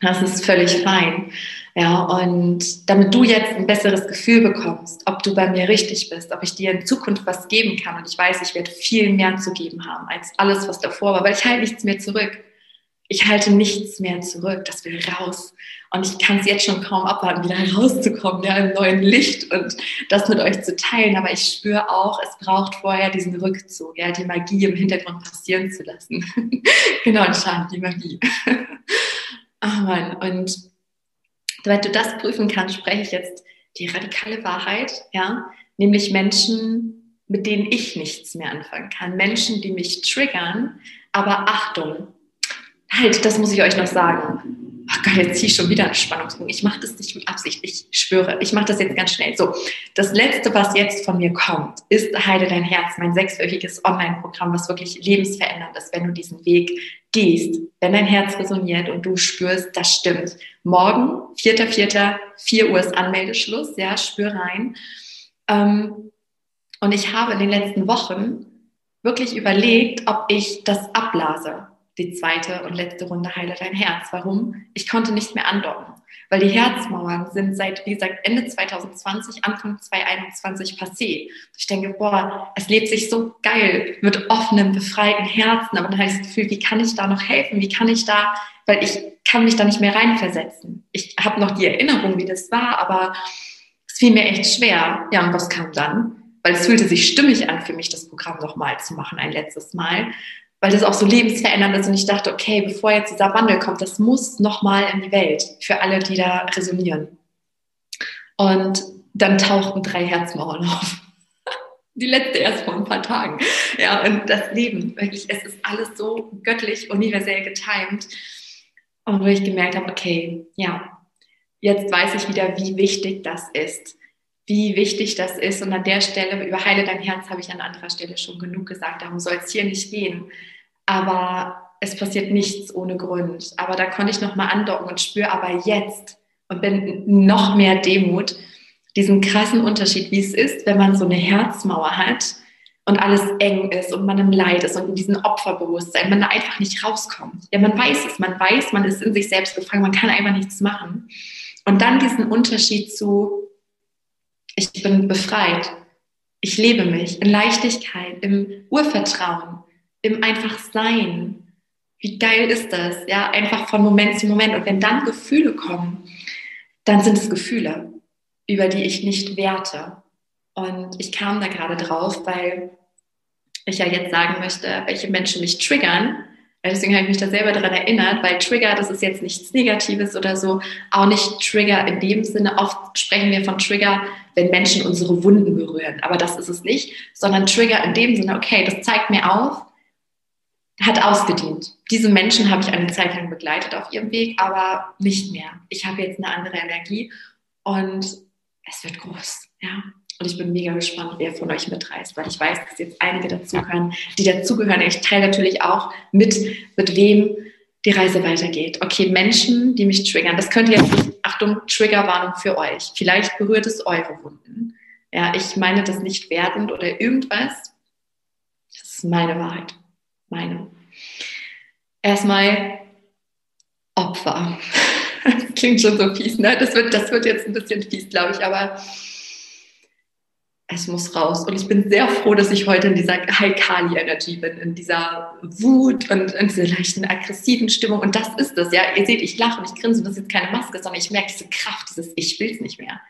Das ist völlig fein. Ja, und damit du jetzt ein besseres Gefühl bekommst, ob du bei mir richtig bist, ob ich dir in Zukunft was geben kann. Und ich weiß, ich werde viel mehr zu geben haben als alles, was davor war, weil ich halte nichts mehr zurück. Ich halte nichts mehr zurück. Das will raus. Und ich kann es jetzt schon kaum abwarten, wieder rauszukommen, ja, im neuen Licht und das mit euch zu teilen. Aber ich spüre auch, es braucht vorher diesen Rückzug, ja, die Magie im Hintergrund passieren zu lassen. [laughs] genau, anscheinend die Magie. [laughs] Ach man, und damit du das prüfen kannst, spreche ich jetzt die radikale Wahrheit, ja, nämlich Menschen, mit denen ich nichts mehr anfangen kann, Menschen, die mich triggern, aber Achtung, halt, das muss ich euch noch sagen. Ach Gott, jetzt ziehe ich schon wieder einen Spannungsbogen. Ich mache das nicht mit Absicht, ich schwöre. Ich mache das jetzt ganz schnell. So, das Letzte, was jetzt von mir kommt, ist Heide dein Herz, mein sechswöchiges Online-Programm, was wirklich lebensverändernd ist, wenn du diesen Weg gehst, wenn dein Herz resoniert und du spürst, das stimmt. Morgen, 4.4., 4 Uhr ist Anmeldeschluss, ja, spür rein. Ähm, und ich habe in den letzten Wochen wirklich überlegt, ob ich das abblase, die zweite und letzte Runde Heile dein Herz. Warum? Ich konnte nicht mehr andocken weil die Herzmauern sind seit, wie gesagt, Ende 2020, Anfang 2021 passé. Ich denke, boah, es lebt sich so geil mit offenen, befreiten Herzen, aber dann habe ich das Gefühl, wie kann ich da noch helfen? Wie kann ich da, weil ich kann mich da nicht mehr reinversetzen. Ich habe noch die Erinnerung, wie das war, aber es fiel mir echt schwer. Ja, und was kam dann? Weil es fühlte sich stimmig an für mich, das Programm nochmal zu machen, ein letztes Mal weil das auch so lebensverändernd ist und ich dachte, okay, bevor jetzt dieser Wandel kommt, das muss nochmal in die Welt für alle, die da resonieren. Und dann tauchten drei Herzmauern auf. [laughs] Die letzte erst vor ein paar Tagen. Ja, und das Leben, wirklich, es ist alles so göttlich, universell getimt. Und wo ich gemerkt habe, okay, ja, jetzt weiß ich wieder, wie wichtig das ist. Wie wichtig das ist. Und an der Stelle, über Heile dein Herz, habe ich an anderer Stelle schon genug gesagt. Darum soll es hier nicht gehen aber es passiert nichts ohne Grund. Aber da konnte ich nochmal andocken und spüre aber jetzt und bin noch mehr Demut, diesen krassen Unterschied, wie es ist, wenn man so eine Herzmauer hat und alles eng ist und man im Leid ist und in diesem Opferbewusstsein, man da einfach nicht rauskommt. Ja, man weiß es, man weiß, man ist in sich selbst gefangen, man kann einfach nichts machen. Und dann diesen Unterschied zu, ich bin befreit, ich lebe mich in Leichtigkeit, im Urvertrauen, im einfach Sein. Wie geil ist das? Ja, einfach von Moment zu Moment. Und wenn dann Gefühle kommen, dann sind es Gefühle, über die ich nicht werte. Und ich kam da gerade drauf, weil ich ja jetzt sagen möchte, welche Menschen mich triggern, Deswegen habe ich mich da selber daran erinnert, weil Trigger, das ist jetzt nichts Negatives oder so, auch nicht Trigger in dem Sinne. Oft sprechen wir von Trigger, wenn Menschen unsere Wunden berühren, aber das ist es nicht, sondern Trigger in dem Sinne, okay, das zeigt mir auf, hat ausgedient. Diese Menschen habe ich eine Zeit lang begleitet auf ihrem Weg, aber nicht mehr. Ich habe jetzt eine andere Energie und es wird groß. Ja, und ich bin mega gespannt, wer von euch mitreist, weil ich weiß, dass jetzt einige dazugehören, die dazugehören. Ich teile natürlich auch mit, mit wem die Reise weitergeht. Okay, Menschen, die mich triggern. Das könnte jetzt Achtung, Triggerwarnung für euch. Vielleicht berührt es eure Wunden. Ja, ich meine das nicht wertend oder irgendwas. Das ist meine Wahrheit. Meine. Erstmal Opfer. [laughs] Das klingt schon so fies, ne? Das wird, das wird jetzt ein bisschen fies, glaube ich, aber es muss raus. Und ich bin sehr froh, dass ich heute in dieser High Kali Energy bin, in dieser Wut und in dieser leichten aggressiven Stimmung. Und das ist es, ja. Ihr seht, ich lache und ich grinse, das ist jetzt keine Maske, sondern ich merke diese Kraft, dieses Ich will es nicht mehr.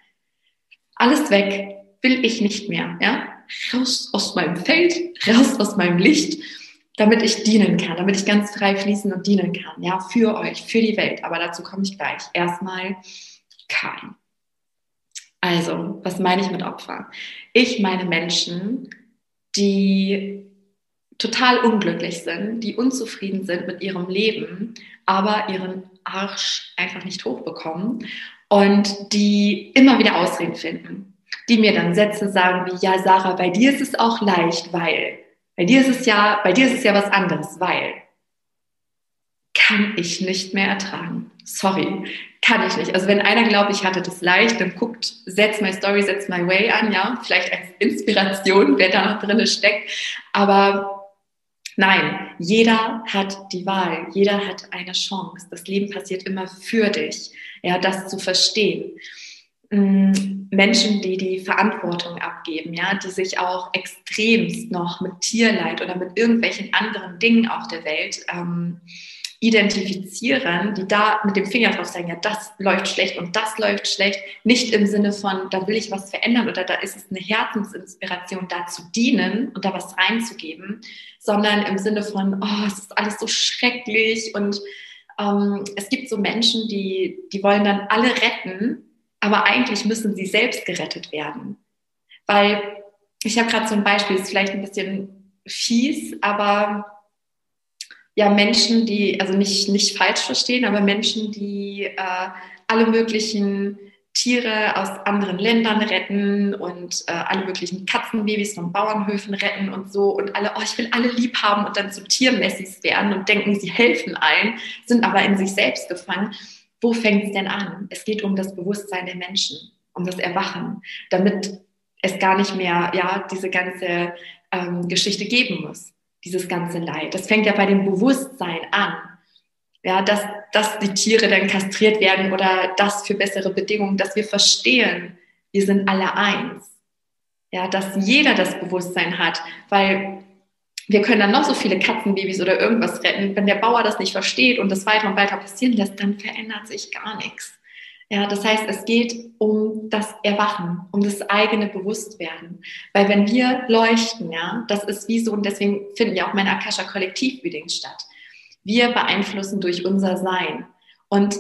Alles weg, will ich nicht mehr, ja. Raus aus meinem Feld, raus aus meinem Licht, damit ich dienen kann, damit ich ganz frei fließen und dienen kann, ja, für euch, für die Welt. Aber dazu komme ich gleich. Erstmal Kali. Also, was meine ich mit Opfer? Ich meine Menschen, die total unglücklich sind, die unzufrieden sind mit ihrem Leben, aber ihren Arsch einfach nicht hochbekommen und die immer wieder Ausreden finden, die mir dann Sätze sagen wie, ja, Sarah, bei dir ist es auch leicht, weil, bei dir ist es ja, bei dir ist es ja was anderes, weil, kann ich nicht mehr ertragen. Sorry, kann ich nicht. Also wenn einer glaubt, ich hatte das leicht, dann guckt, setz my story, setz my way an, ja, vielleicht als Inspiration, wer da noch drin steckt. Aber nein, jeder hat die Wahl, jeder hat eine Chance. Das Leben passiert immer für dich, ja, das zu verstehen. Mm, Menschen, die die Verantwortung abgeben, ja, die sich auch extremst noch mit Tierleid oder mit irgendwelchen anderen Dingen auf der Welt ähm, identifizieren, die da mit dem Finger drauf sagen, ja, das läuft schlecht und das läuft schlecht, nicht im Sinne von, da will ich was verändern oder da ist es eine Herzensinspiration, da zu dienen und da was reinzugeben, sondern im Sinne von, oh, es ist alles so schrecklich und ähm, es gibt so Menschen, die, die wollen dann alle retten, aber eigentlich müssen sie selbst gerettet werden. Weil ich habe gerade so ein Beispiel, ist vielleicht ein bisschen fies, aber ja Menschen, die, also nicht, nicht falsch verstehen, aber Menschen, die äh, alle möglichen Tiere aus anderen Ländern retten und äh, alle möglichen Katzenbabys von Bauernhöfen retten und so und alle, oh, ich will alle lieb haben und dann zu Tiermessis werden und denken, sie helfen allen, sind aber in sich selbst gefangen. Wo fängt es denn an? Es geht um das Bewusstsein der Menschen, um das Erwachen, damit es gar nicht mehr ja, diese ganze ähm, Geschichte geben muss dieses ganze Leid. Das fängt ja bei dem Bewusstsein an. Ja, dass, dass die Tiere dann kastriert werden oder das für bessere Bedingungen, dass wir verstehen, wir sind alle eins. Ja, dass jeder das Bewusstsein hat, weil wir können dann noch so viele Katzenbabys oder irgendwas retten. Wenn der Bauer das nicht versteht und das weiter und weiter passieren lässt, dann verändert sich gar nichts. Ja, das heißt, es geht um das Erwachen, um das eigene Bewusstwerden. Weil wenn wir leuchten, ja, das ist wie so, und deswegen finden ja auch meine Akasha Kollektiv-Readings statt. Wir beeinflussen durch unser Sein. Und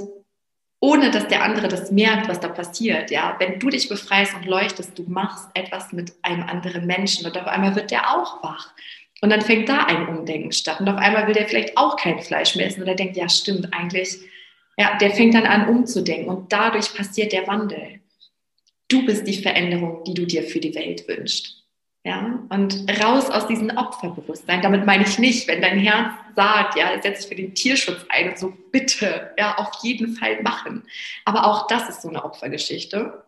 ohne dass der andere das merkt, was da passiert, ja, wenn du dich befreist und leuchtest, du machst etwas mit einem anderen Menschen und auf einmal wird der auch wach. Und dann fängt da ein Umdenken statt. Und auf einmal will der vielleicht auch kein Fleisch mehr essen oder denkt, ja, stimmt, eigentlich ja, der fängt dann an umzudenken und dadurch passiert der Wandel. Du bist die Veränderung, die du dir für die Welt wünschst. Ja, und raus aus diesem Opferbewusstsein. Damit meine ich nicht, wenn dein Herz sagt, ja, setz dich für den Tierschutz ein und so bitte, ja, auf jeden Fall machen. Aber auch das ist so eine Opfergeschichte.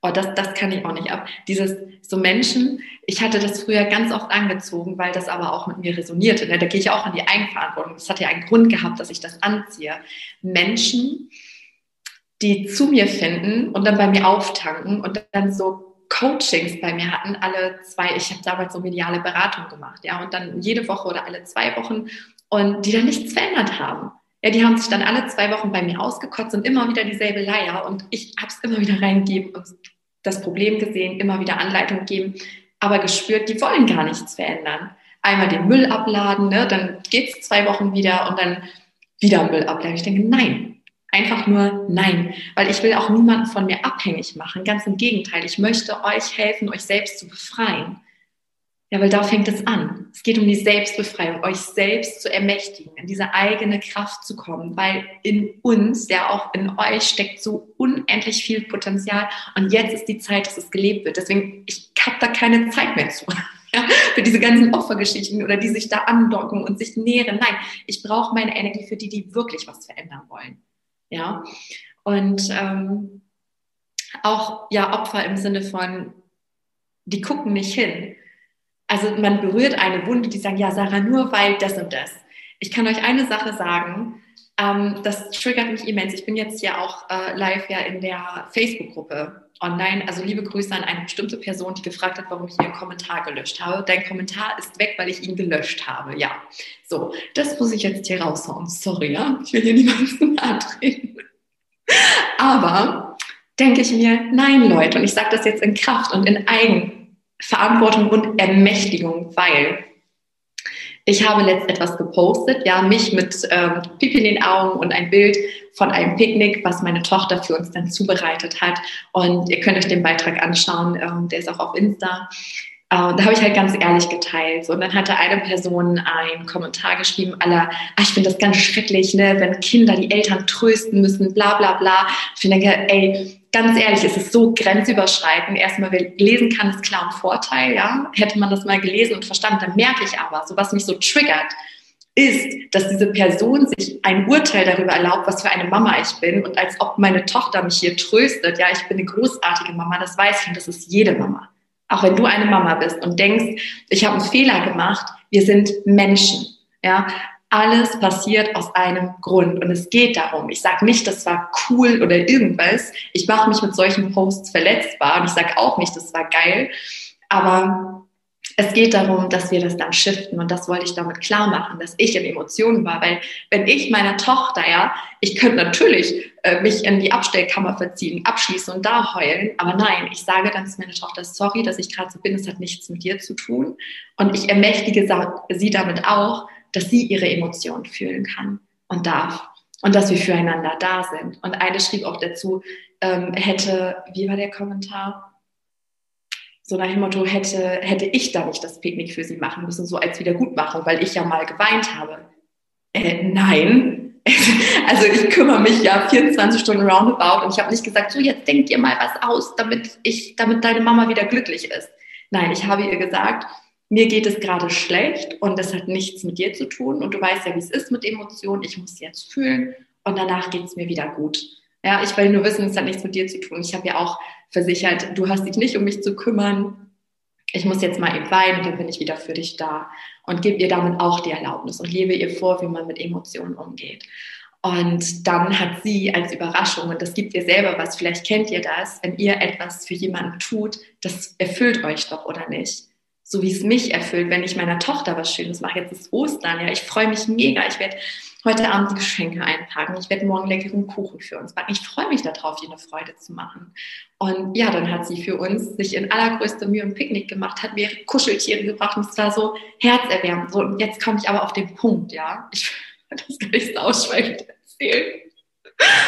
Oh, das, das kann ich auch nicht ab. Dieses, so Menschen, ich hatte das früher ganz oft angezogen, weil das aber auch mit mir resonierte. Ne? Da gehe ich auch an die Eigenverantwortung. Das hat ja einen Grund gehabt, dass ich das anziehe. Menschen, die zu mir finden und dann bei mir auftanken und dann so Coachings bei mir hatten, alle zwei, ich habe damals so mediale Beratung gemacht, ja, und dann jede Woche oder alle zwei Wochen und die dann nichts verändert haben. Ja, die haben sich dann alle zwei Wochen bei mir ausgekotzt und immer wieder dieselbe Leier. Und ich habe es immer wieder reingegeben und das Problem gesehen, immer wieder Anleitung geben, aber gespürt, die wollen gar nichts verändern. einmal den Müll abladen, ne? dann geht es zwei Wochen wieder und dann wieder Müll abladen. Ich denke, nein, einfach nur nein, weil ich will auch niemanden von mir abhängig machen. Ganz im Gegenteil, ich möchte euch helfen, euch selbst zu befreien. Ja, weil da fängt es an. Es geht um die Selbstbefreiung, euch selbst zu ermächtigen, in diese eigene Kraft zu kommen, weil in uns, ja auch in euch steckt so unendlich viel Potenzial und jetzt ist die Zeit, dass es gelebt wird. Deswegen, ich habe da keine Zeit mehr zu. [laughs] Ja, für diese ganzen Opfergeschichten oder die sich da andocken und sich nähren. Nein, ich brauche meine Energie für die, die wirklich was verändern wollen. Ja, und ähm, auch ja Opfer im Sinne von, die gucken nicht hin also man berührt eine Wunde, die sagen, ja, Sarah, nur weil das und das. Ich kann euch eine Sache sagen, ähm, das triggert mich immens. Ich bin jetzt ja auch äh, live ja in der Facebook-Gruppe online. Also liebe Grüße an eine bestimmte Person, die gefragt hat, warum ich ihren Kommentar gelöscht habe. Dein Kommentar ist weg, weil ich ihn gelöscht habe. Ja, so, das muss ich jetzt hier raushauen. Sorry, ja, ich will hier niemandem [laughs] nahe treten. Aber denke ich mir, nein, Leute, und ich sage das jetzt in Kraft und in Eigen Verantwortung und Ermächtigung, weil ich habe letzt etwas gepostet, ja, mich mit ähm, Pipi in den Augen und ein Bild von einem Picknick, was meine Tochter für uns dann zubereitet hat. Und ihr könnt euch den Beitrag anschauen, ähm, der ist auch auf Insta. Äh, da habe ich halt ganz ehrlich geteilt. Und dann hatte eine Person einen Kommentar geschrieben, aller, ah, ich finde das ganz schrecklich, ne, wenn Kinder die Eltern trösten müssen, bla bla bla. Ich denke, ey, ganz ehrlich, es ist so grenzüberschreitend. Erstmal, wer lesen kann, ist klar ein Vorteil, ja. Hätte man das mal gelesen und verstanden, dann merke ich aber, so was mich so triggert, ist, dass diese Person sich ein Urteil darüber erlaubt, was für eine Mama ich bin und als ob meine Tochter mich hier tröstet. Ja, ich bin eine großartige Mama, das weiß ich und das ist jede Mama. Auch wenn du eine Mama bist und denkst, ich habe einen Fehler gemacht, wir sind Menschen. Ja, alles passiert aus einem Grund und es geht darum. Ich sage nicht, das war cool oder irgendwas. Ich mache mich mit solchen Posts verletzbar und ich sage auch nicht, das war geil. Aber es geht darum, dass wir das dann shiften. Und das wollte ich damit klar machen, dass ich in Emotionen war, weil wenn ich meiner Tochter, ja, ich könnte natürlich äh, mich in die Abstellkammer verziehen, abschließen und da heulen, aber nein, ich sage dann zu meiner Tochter, sorry, dass ich gerade so bin, es hat nichts mit dir zu tun. Und ich ermächtige sie damit auch, dass sie ihre Emotionen fühlen kann und darf. Und dass wir füreinander da sind. Und eine schrieb auch dazu, ähm, hätte, wie war der Kommentar? So nach dem Motto, hätte, hätte ich da nicht das Picknick für sie machen müssen, so als Wiedergutmachung, weil ich ja mal geweint habe. Äh, nein. [laughs] Also ich kümmere mich ja 24 Stunden roundabout und ich habe nicht gesagt, so jetzt denk dir mal was aus, damit ich, damit deine Mama wieder glücklich ist. Nein, ich habe ihr gesagt, mir geht es gerade schlecht und das hat nichts mit dir zu tun und du weißt ja, wie es ist mit Emotionen, ich muss jetzt fühlen und danach geht es mir wieder gut. Ja, ich will nur wissen, es hat nichts mit dir zu tun. Ich habe ja auch versichert, du hast dich nicht um mich zu kümmern. Ich muss jetzt mal eben weinen und dann bin ich wieder für dich da und gebe ihr damit auch die Erlaubnis und lebe ihr vor, wie man mit Emotionen umgeht. Und dann hat sie als Überraschung, und das gibt ihr selber was, vielleicht kennt ihr das, wenn ihr etwas für jemanden tut, das erfüllt euch doch oder nicht so wie es mich erfüllt, wenn ich meiner Tochter was Schönes mache. Jetzt ist Ostern, ja, ich freue mich mega. Ich werde heute Abend Geschenke einpacken. Ich werde morgen leckeren Kuchen für uns backen. Ich freue mich darauf, ihr eine Freude zu machen. Und ja, dann hat sie für uns sich in allergrößter Mühe ein Picknick gemacht, hat mir Kuscheltiere gebracht und es war so herzerwärmend. So, und jetzt komme ich aber auf den Punkt, ja. Ich [laughs] das gar nicht so ausschweifend erzählen.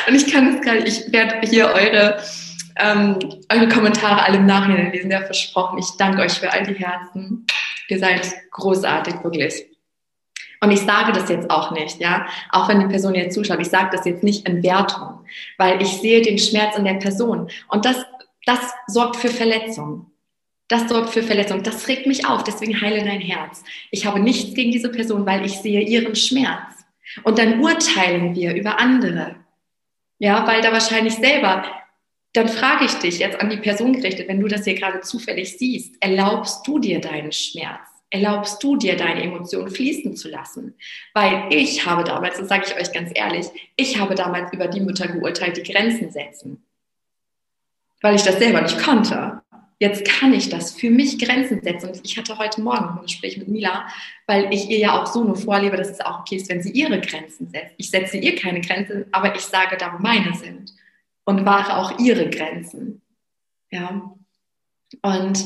Und ich kann es gar nicht, ich werde hier eure ähm, eure Kommentare alle im Nachhinein lesen, ja versprochen. Ich danke euch für all die Herzen. Ihr seid großartig, wirklich. Und ich sage das jetzt auch nicht, ja, auch wenn die Person jetzt zuschaut, ich sage das jetzt nicht in Wertung, weil ich sehe den Schmerz in der Person. Und das, das sorgt für Verletzung. Das sorgt für Verletzung. Das regt mich auf. Deswegen heile dein Herz. Ich habe nichts gegen diese Person, weil ich sehe ihren Schmerz. Und dann urteilen wir über andere. Ja, weil da wahrscheinlich selber dann frage ich dich jetzt an die Person gerichtet, wenn du das hier gerade zufällig siehst, erlaubst du dir deinen Schmerz? Erlaubst du dir deine Emotionen fließen zu lassen? Weil ich habe damals, das sage ich euch ganz ehrlich, ich habe damals über die Mütter geurteilt, die Grenzen setzen. Weil ich das selber nicht konnte. Jetzt kann ich das für mich Grenzen setzen. Und ich hatte heute Morgen ein Gespräch mit Mila, weil ich ihr ja auch so nur vorlebe, dass es auch okay ist, wenn sie ihre Grenzen setzt. Ich setze ihr keine Grenzen, aber ich sage da, wo meine sind und wahre auch ihre Grenzen. Ja. Und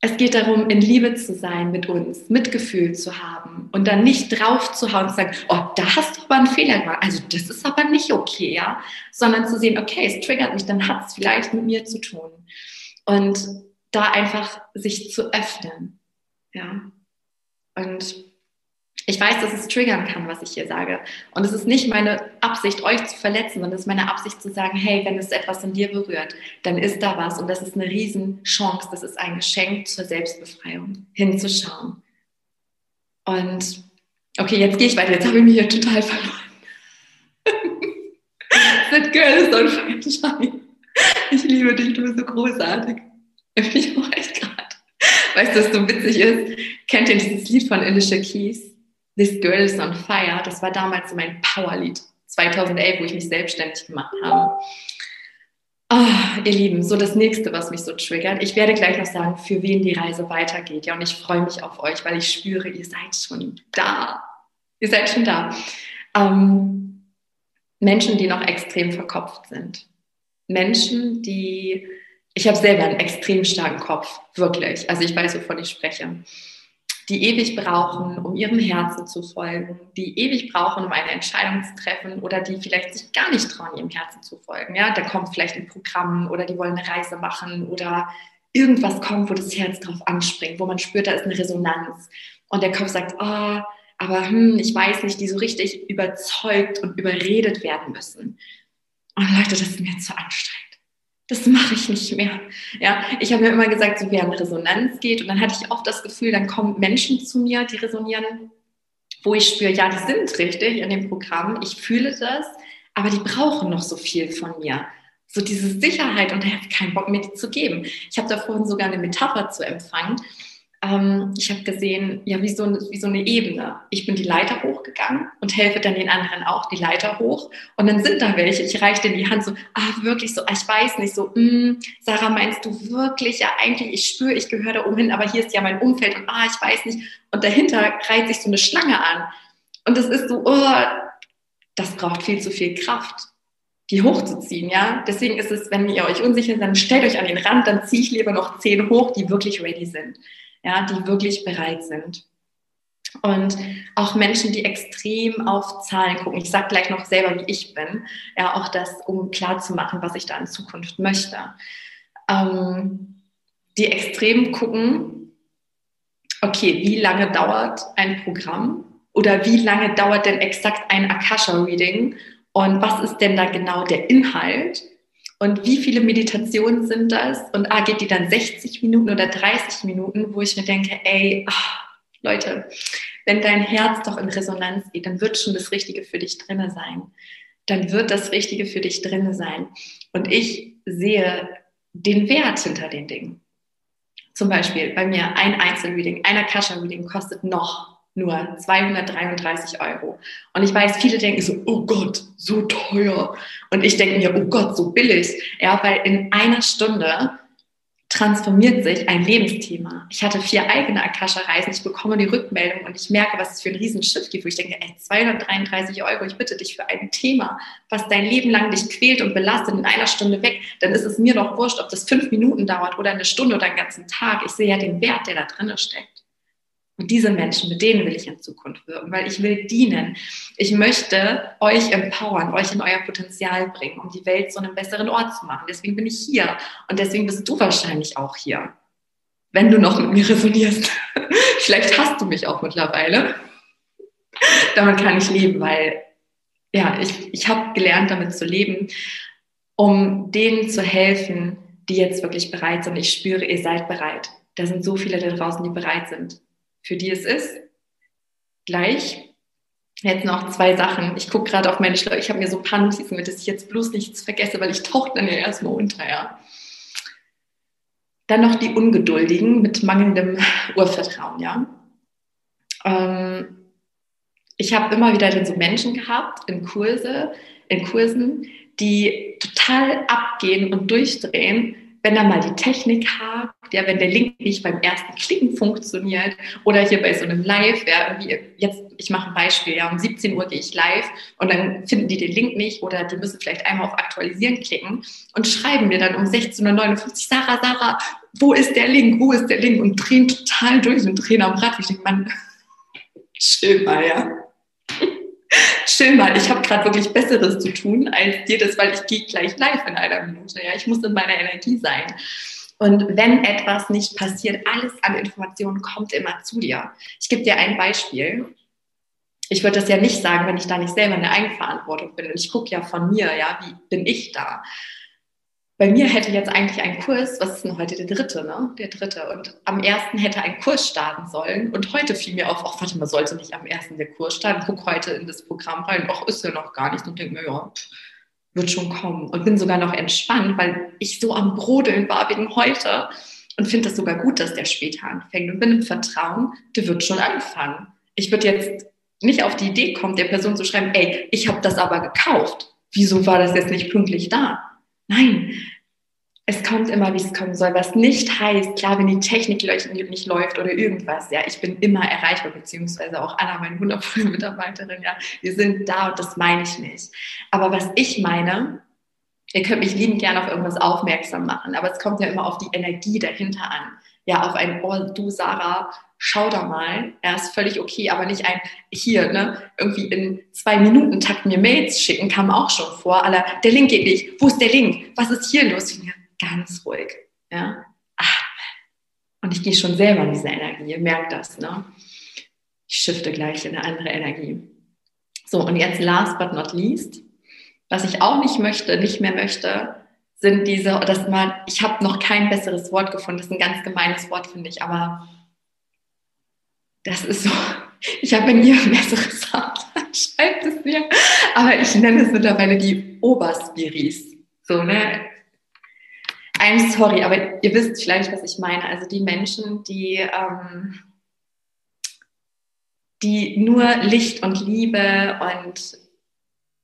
es geht darum, in Liebe zu sein mit uns, Mitgefühl zu haben und dann nicht drauf zu hauen und zu sagen, oh, da hast du aber einen Fehler gemacht. Also das ist aber nicht okay, ja. Sondern zu sehen, okay, es triggert mich, dann hat es vielleicht mit mir zu tun. Und da einfach sich zu öffnen. Ja. Und ich weiß, dass es triggern kann, was ich hier sage. Und es ist nicht meine Absicht, euch zu verletzen, sondern es ist meine Absicht zu sagen, hey, wenn es etwas in dir berührt, dann ist da was. Und das ist eine Riesenchance. Das ist ein Geschenk zur Selbstbefreiung, hinzuschauen. Und okay, jetzt gehe ich weiter. Jetzt habe ich mich hier total verloren. [laughs] That girl is on fire. [laughs] Ich liebe dich, du bist so großartig. Ich auch echt gerade. Weißt du, was so witzig ist? Kennt ihr dieses Lied von Alicia Keys? This Girl is on Fire, das war damals mein Powerlied 2011, wo ich mich selbstständig gemacht habe. Oh, ihr Lieben, so das nächste, was mich so triggert. Ich werde gleich noch sagen, für wen die Reise weitergeht. Ja, und ich freue mich auf euch, weil ich spüre, ihr seid schon da. Ihr seid schon da. Ähm, Menschen, die noch extrem verkopft sind. Menschen, die, ich habe selber einen extrem starken Kopf, wirklich. Also ich weiß, wovon ich spreche die ewig brauchen, um ihrem Herzen zu folgen, die ewig brauchen, um eine Entscheidung zu treffen oder die vielleicht sich gar nicht trauen, ihrem Herzen zu folgen. Ja, da kommt vielleicht ein Programm oder die wollen eine Reise machen oder irgendwas kommt, wo das Herz drauf anspringt, wo man spürt, da ist eine Resonanz. Und der Kopf sagt, oh, aber hm, ich weiß nicht, die so richtig überzeugt und überredet werden müssen. Und Leute, das ist mir zu anstrengend das mache ich nicht mehr. Ja, ich habe mir immer gesagt, so in Resonanz geht und dann hatte ich oft das Gefühl, dann kommen Menschen zu mir, die resonieren, wo ich spüre, ja, die sind richtig in dem Programm, ich fühle das, aber die brauchen noch so viel von mir. So diese Sicherheit und er hat keinen Bock mir die zu geben. Ich habe da vorhin sogar eine Metapher zu empfangen ähm, ich habe gesehen, ja, wie so, wie so eine Ebene. Ich bin die Leiter hochgegangen und helfe dann den anderen auch die Leiter hoch. Und dann sind da welche, ich reiche denen die Hand so, ah, wirklich so, ah, ich weiß nicht, so, mm, Sarah, meinst du wirklich, ja, eigentlich, ich spüre, ich gehöre da oben hin, aber hier ist ja mein Umfeld und ah, ich weiß nicht. Und dahinter reiht sich so eine Schlange an. Und das ist so, oh, das braucht viel zu viel Kraft die hochzuziehen, ja. Deswegen ist es, wenn ihr euch unsicher seid, dann stellt euch an den Rand, dann ziehe ich lieber noch zehn hoch, die wirklich ready sind ja, die wirklich bereit sind. Und auch Menschen, die extrem auf Zahlen gucken. Ich sage gleich noch selber, wie ich bin. Ja, auch das, um klarzumachen, was ich da in Zukunft möchte. Ähm, die extrem gucken, okay, wie lange dauert ein Programm? Oder wie lange dauert denn exakt ein Akasha-Reading? Und was ist denn da genau der Inhalt? Und wie viele Meditationen sind das? Und ah, geht die dann 60 Minuten oder 30 Minuten, wo ich mir denke, ey, ach, Leute, wenn dein Herz doch in Resonanz geht, dann wird schon das Richtige für dich drinne sein. Dann wird das Richtige für dich drinne sein. Und ich sehe den Wert hinter den Dingen. Zum Beispiel bei mir ein Einzelreading, ein Akasha-Reading kostet noch nur 233 Euro. Und ich weiß, viele denken so, oh Gott, so teuer. Und ich denke mir, oh Gott, so billig. Ja, weil in einer Stunde transformiert sich ein Lebensthema. Ich hatte vier eigene Akasha-Reisen, ich bekomme die Rückmeldung und ich merke, was es für ein Riesenschiff gibt, wo ich denke, ey, 233 Euro, ich bitte dich für ein Thema, was dein Leben lang dich quält und belastet, in einer Stunde weg, dann ist es mir doch wurscht, ob das fünf Minuten dauert oder eine Stunde oder einen ganzen Tag. Ich sehe ja den Wert, der da drin steckt. Und diese Menschen, mit denen will ich in Zukunft wirken, weil ich will dienen. Ich möchte euch empowern, euch in euer Potenzial bringen, um die Welt zu einem besseren Ort zu machen. Deswegen bin ich hier und deswegen bist du wahrscheinlich auch hier, wenn du noch mit mir resonierst. [laughs] Vielleicht hast du mich auch mittlerweile. damit kann ich leben, weil ja, ich, ich habe gelernt, damit zu leben, um denen zu helfen, die jetzt wirklich bereit sind. Ich spüre, ihr seid bereit. Da sind so viele da draußen, die bereit sind für die es ist. Gleich. Jetzt noch zwei Sachen. Ich gucke gerade auf meine Schleuder. Ich habe mir so ein paar Notizen mit, dass ich jetzt bloß nichts vergesse, weil ich tauche dann ja erstmal unter, ja. Dann noch die Ungeduldigen mit mangelndem Urvertrauen, ja. Ähm, ich habe immer wieder dann so Menschen gehabt in Kurse, in Kursen, die total abgehen und durchdrehen, wenn da mal die Technik hakt, ja, wenn der Link nicht beim ersten Klicken funktioniert oder hier bei so einem Live, ja, irgendwie jetzt, ich mache ein Beispiel, ja, um 17 Uhr gehe ich live und dann finden die den Link nicht oder die müssen vielleicht einmal auf Aktualisieren klicken und schreiben mir dann um 16.59 Uhr, Sarah, Sarah, wo ist der Link, wo ist der Link und drehen total durch und drehen am Rad. Ich denke, Mann, [laughs] chill mal, ja. Chill mal, ich habe gerade wirklich Besseres zu tun als dir das, weil ich gehe gleich live in einer Minute. Ja, ich muss in meiner Energie sein. Und wenn etwas nicht passiert, alles an Informationen kommt immer zu dir. Ich gebe dir ein Beispiel. Ich würde das ja nicht sagen, wenn ich da nicht selber in der Eigenverantwortung bin. Und ich gucke ja von mir, ja, wie bin ich da? Bei mir hätte jetzt eigentlich ein Kurs, was ist denn heute der dritte, ne? Der dritte. Und am ersten hätte ein Kurs starten sollen. Und heute fiel mir auf, ach, warte mal, sollte nicht am ersten der Kurs starten. Guck heute in das Programm rein. Ach, ist ja noch gar nicht. Und denke mir, ja, wird schon kommen. Und bin sogar noch entspannt, weil ich so am Brodeln war wegen heute. Und finde das sogar gut, dass der später anfängt. Und bin im Vertrauen, der wird schon anfangen. Ich würde jetzt nicht auf die Idee kommen, der Person zu schreiben, ey, ich habe das aber gekauft. Wieso war das jetzt nicht pünktlich da? Nein, es kommt immer, wie es kommen soll, was nicht heißt, klar, wenn die Technik nicht läuft oder irgendwas, ja, ich bin immer erreichbar, beziehungsweise auch Anna, meine wundervolle [laughs] Mitarbeiterin, ja, wir sind da und das meine ich nicht. Aber was ich meine, ihr könnt mich liebend gerne auf irgendwas aufmerksam machen, aber es kommt ja immer auf die Energie dahinter an. Ja, auf ein, oh, du Sarah, schau da mal, ja, ist völlig okay, aber nicht ein, hier, ne, irgendwie in zwei Minuten Takt mir Mails schicken, kam auch schon vor, aller, der Link geht nicht, wo ist der Link, was ist hier los? Ich ganz ruhig, ja, atmen. Und ich gehe schon selber in diese Energie, ihr merkt das, ne? Ich shifte gleich in eine andere Energie. So, und jetzt last but not least, was ich auch nicht möchte, nicht mehr möchte, sind diese, dass man, ich habe noch kein besseres Wort gefunden, das ist ein ganz gemeines Wort, finde ich, aber das ist so, [laughs] ich habe, ihr ein besseres habt, [laughs] schreibt es mir. Aber ich nenne es mittlerweile die Oberspiris. So, ne? I'm sorry, aber ihr wisst vielleicht, was ich meine. Also die Menschen, die, ähm, die nur Licht und Liebe und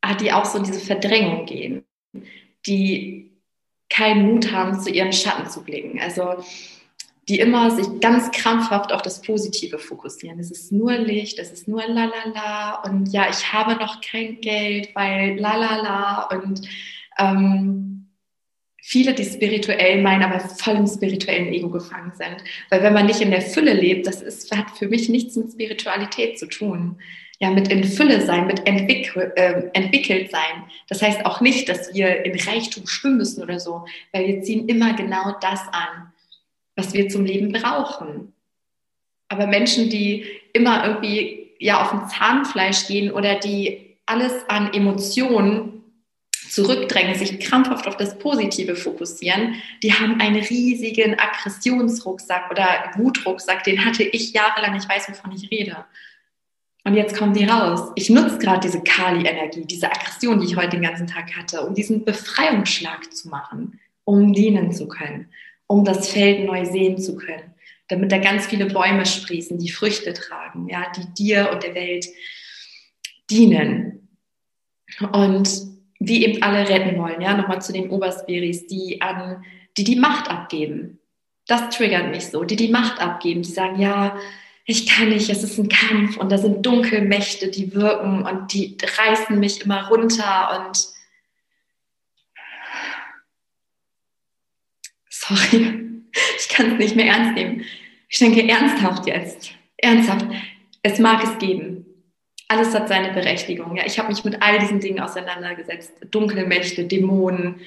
ah, die auch so in diese Verdrängung gehen, die keinen Mut haben, zu ihren Schatten zu blicken. Also die immer sich ganz krampfhaft auf das Positive fokussieren. Es ist nur Licht, es ist nur lalala und ja, ich habe noch kein Geld, weil lalala und ähm, viele, die spirituell meinen, aber voll im spirituellen Ego gefangen sind. Weil wenn man nicht in der Fülle lebt, das ist, hat für mich nichts mit Spiritualität zu tun. Ja, mit in Fülle sein, mit entwickl äh, entwickelt sein. Das heißt auch nicht, dass wir in Reichtum schwimmen müssen oder so, weil wir ziehen immer genau das an was wir zum Leben brauchen. Aber Menschen, die immer irgendwie ja auf ein Zahnfleisch gehen oder die alles an Emotionen zurückdrängen, sich krampfhaft auf das Positive fokussieren, die haben einen riesigen Aggressionsrucksack oder Wutrucksack, den hatte ich jahrelang, ich weiß, wovon ich rede. Und jetzt kommen die raus. Ich nutze gerade diese Kali-Energie, diese Aggression, die ich heute den ganzen Tag hatte, um diesen Befreiungsschlag zu machen, um dienen zu können um das Feld neu sehen zu können, damit da ganz viele Bäume sprießen, die Früchte tragen, ja, die dir und der Welt dienen. Und die eben alle retten wollen, ja, nochmal zu den Oberspiris, die an, die die Macht abgeben. Das triggert mich so, die die Macht abgeben, die sagen, ja, ich kann nicht, es ist ein Kampf und da sind Dunkelmächte, die wirken und die reißen mich immer runter und sorry, [laughs] ich kann es nicht mehr ernst nehmen. Ich denke ernsthaft jetzt, ernsthaft, es mag es geben. Alles hat seine Berechtigung. Ja, ich habe mich mit all diesen Dingen auseinandergesetzt. Dunkle Mächte, Dämonen.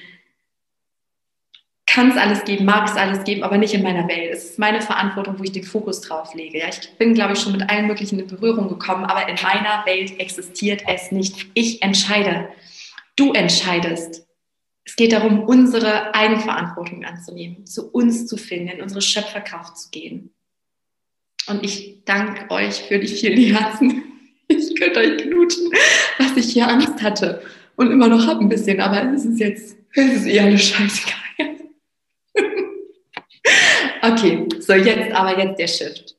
Kann es alles geben, mag es alles geben, aber nicht in meiner Welt. Es ist meine Verantwortung, wo ich den Fokus drauf lege. Ja, ich bin, glaube ich, schon mit allen möglichen in Berührung gekommen, aber in meiner Welt existiert es nicht. Ich entscheide. Du entscheidest. Es geht darum, unsere Eigenverantwortung anzunehmen, zu uns zu finden, in unsere Schöpferkraft zu gehen. Und ich danke euch für die vielen Herzen. [laughs] Ich könnte euch knutschen, was ich hier Angst hatte und immer noch habe ein bisschen, aber es ist jetzt, es ist eher eine Scheißegal. Okay, so jetzt aber jetzt der Shift.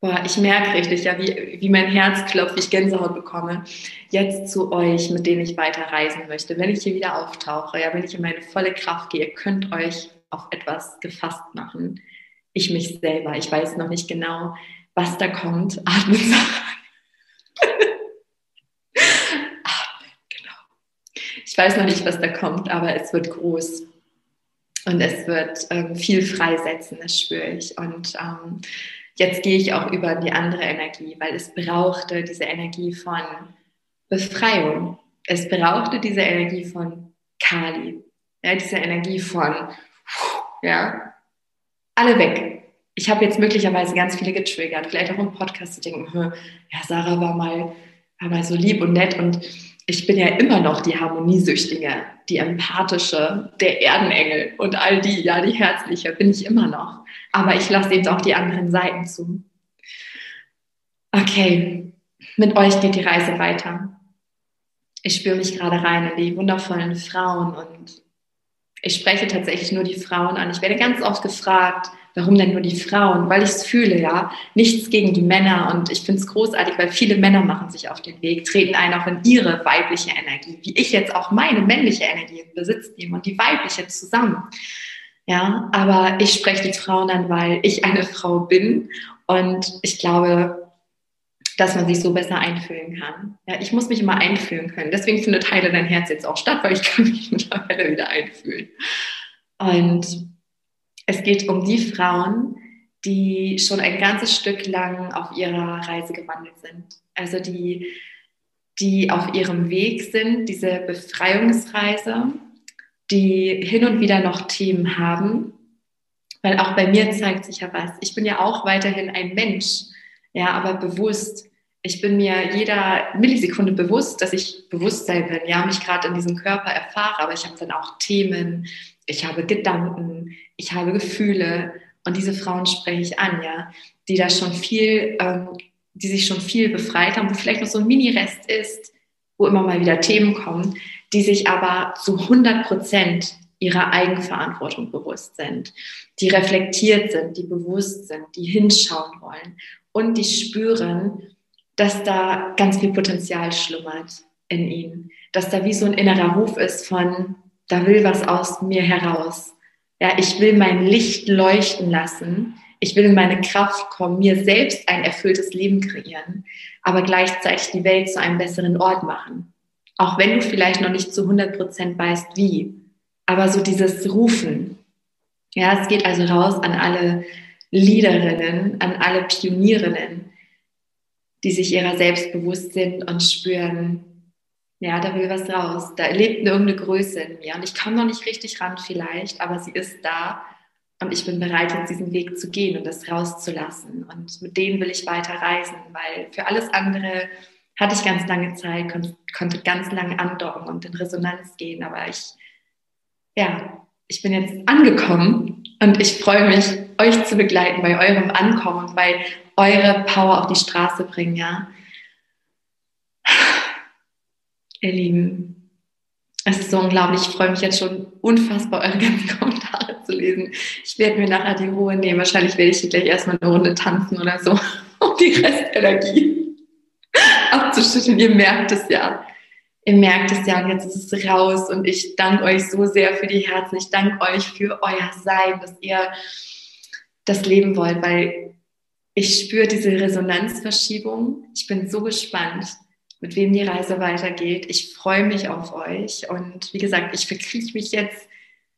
Boah, ich merke richtig, ja, wie, wie mein Herz klopft, wie ich Gänsehaut bekomme. Jetzt zu euch, mit denen ich weiter reisen möchte. Wenn ich hier wieder auftauche, ja, wenn ich in meine volle Kraft gehe, könnt euch auf etwas gefasst machen. Ich mich selber. Ich weiß noch nicht genau, was da kommt. Atmen. [laughs] Atmen, genau. Ich weiß noch nicht, was da kommt, aber es wird groß. Und es wird ähm, viel freisetzen, das spüre ich. Und ähm, jetzt gehe ich auch über die andere Energie, weil es brauchte diese Energie von Befreiung. Es brauchte diese Energie von Kali. Ja, diese Energie von, ja, alle weg. Ich habe jetzt möglicherweise ganz viele getriggert, vielleicht auch im Podcast zu denken, ja, Sarah war mal, war mal so lieb und nett und ich bin ja immer noch die Harmoniesüchtige, die empathische, der Erdenengel und all die, ja, die herzliche, bin ich immer noch. Aber ich lasse eben auch die anderen Seiten zu. Okay, mit euch geht die Reise weiter. Ich spüre mich gerade rein in die wundervollen Frauen und ich spreche tatsächlich nur die Frauen an. Ich werde ganz oft gefragt, warum denn nur die Frauen? Weil ich es fühle, ja. Nichts gegen die Männer und ich finde es großartig, weil viele Männer machen sich auf den Weg, treten ein auch in ihre weibliche Energie, wie ich jetzt auch meine männliche Energie in Besitz nehme und die weibliche zusammen. Ja, aber ich spreche die Frauen an, weil ich eine Frau bin und ich glaube, dass man sich so besser einfühlen kann. Ja, ich muss mich immer einfühlen können. Deswegen findet Heile dein Herz jetzt auch statt, weil ich kann mich [laughs] mittlerweile wieder einfühlen. Und es geht um die Frauen, die schon ein ganzes Stück lang auf ihrer Reise gewandelt sind. Also die, die auf ihrem Weg sind, diese Befreiungsreise, die hin und wieder noch Themen haben. Weil auch bei mir zeigt sich ja was. Ich bin ja auch weiterhin ein Mensch, ja, aber bewusst ich bin mir jeder Millisekunde bewusst, dass ich Bewusstsein bin, ja, mich gerade in diesem Körper erfahre, aber ich habe dann auch Themen, ich habe Gedanken, ich habe Gefühle und diese Frauen spreche ich an, ja, die da schon viel, ähm, die sich schon viel befreit haben, wo vielleicht noch so ein Mini-Rest ist, wo immer mal wieder Themen kommen, die sich aber zu 100 Prozent ihrer Eigenverantwortung bewusst sind, die reflektiert sind, die bewusst sind, die hinschauen wollen und die spüren, dass da ganz viel Potenzial schlummert in ihm, dass da wie so ein innerer Ruf ist von, da will was aus mir heraus. Ja, ich will mein Licht leuchten lassen. Ich will in meine Kraft kommen, mir selbst ein erfülltes Leben kreieren, aber gleichzeitig die Welt zu einem besseren Ort machen. Auch wenn du vielleicht noch nicht zu 100 Prozent weißt, wie. Aber so dieses Rufen. Ja, es geht also raus an alle Leaderinnen, an alle Pionierinnen, die sich ihrer selbst bewusst sind und spüren, ja, da will was raus. Da lebt irgendeine Größe in mir und ich komme noch nicht richtig ran vielleicht, aber sie ist da und ich bin bereit, jetzt diesen Weg zu gehen und das rauszulassen. Und mit denen will ich weiter reisen, weil für alles andere hatte ich ganz lange Zeit, konnte, ganz lange andocken und in Resonanz gehen, aber ich, ja, ich bin jetzt angekommen und ich freue mich, euch zu begleiten bei eurem Ankommen und bei eure Power auf die Straße bringen, ja. Ihr Lieben, es ist so unglaublich. Ich freue mich jetzt schon unfassbar, eure ganzen [laughs] Kommentare zu lesen. Ich werde mir nachher die Ruhe nehmen. Wahrscheinlich werde ich hier gleich erstmal eine Runde tanzen oder so, [laughs] um die Restenergie [laughs] abzuschütteln. Ihr merkt es ja. Ihr merkt es ja und jetzt ist es raus und ich danke euch so sehr für die Herzen. Ich danke euch für euer Sein, dass ihr das leben wollt, weil ich spüre diese Resonanzverschiebung. Ich bin so gespannt, mit wem die Reise weitergeht. Ich freue mich auf euch. Und wie gesagt, ich verkrieche mich jetzt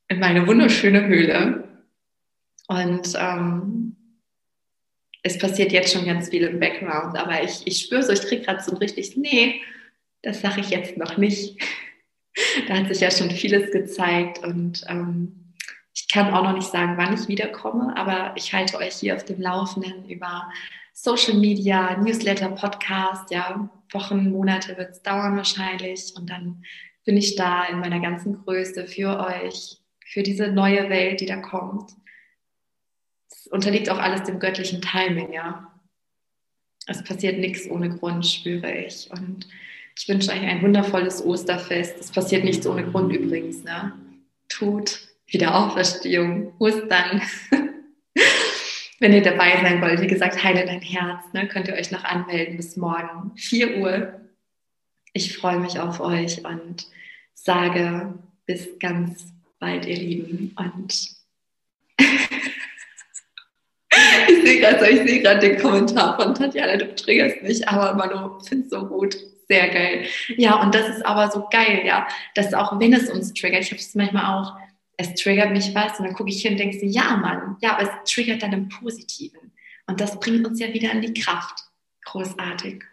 in meine wunderschöne Höhle. Und ähm, es passiert jetzt schon ganz viel im Background, aber ich, ich spüre so, ich kriege gerade so ein richtig, nee, das sage ich jetzt noch nicht. [laughs] da hat sich ja schon vieles gezeigt und ähm, ich kann auch noch nicht sagen, wann ich wiederkomme, aber ich halte euch hier auf dem Laufenden über Social Media, Newsletter, Podcast, ja, Wochen, Monate wird es dauern wahrscheinlich und dann bin ich da in meiner ganzen Größe für euch, für diese neue Welt, die da kommt. Es unterliegt auch alles dem göttlichen Timing, ja. Es passiert nichts ohne Grund, spüre ich. Und ich wünsche euch ein wundervolles Osterfest. Es passiert nichts ohne Grund übrigens, ne? Tut Wiederauferstehung, Ostern. [laughs] Wenn ihr dabei sein wollt, wie gesagt, heile dein Herz, ne, könnt ihr euch noch anmelden bis morgen, 4 Uhr. Ich freue mich auf euch und sage bis ganz bald, ihr Lieben. Und [laughs] ich sehe gerade ich den Kommentar von Tatjana, du triggerst mich, aber Manu, findest so gut. Sehr geil. Ja, und das ist aber so geil, ja, dass auch wenn es uns triggert, ich habe es manchmal auch, es triggert mich was und dann gucke ich hin und denke so, ja Mann, ja, aber es triggert dann im Positiven. Und das bringt uns ja wieder an die Kraft. Großartig.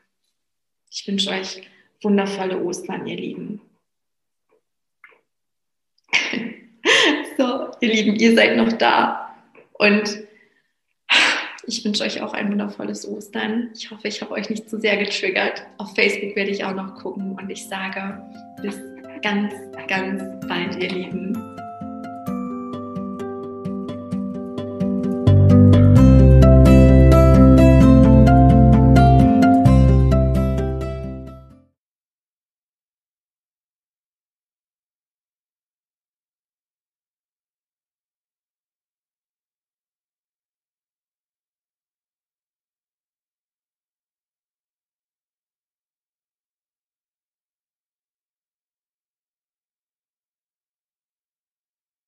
Ich wünsche euch wundervolle Ostern, ihr Lieben. [laughs] so, ihr Lieben, ihr seid noch da. Und ich wünsche euch auch ein wundervolles Ostern. Ich hoffe, ich habe euch nicht zu sehr getriggert. Auf Facebook werde ich auch noch gucken und ich sage bis ganz, ganz bald, ihr Lieben.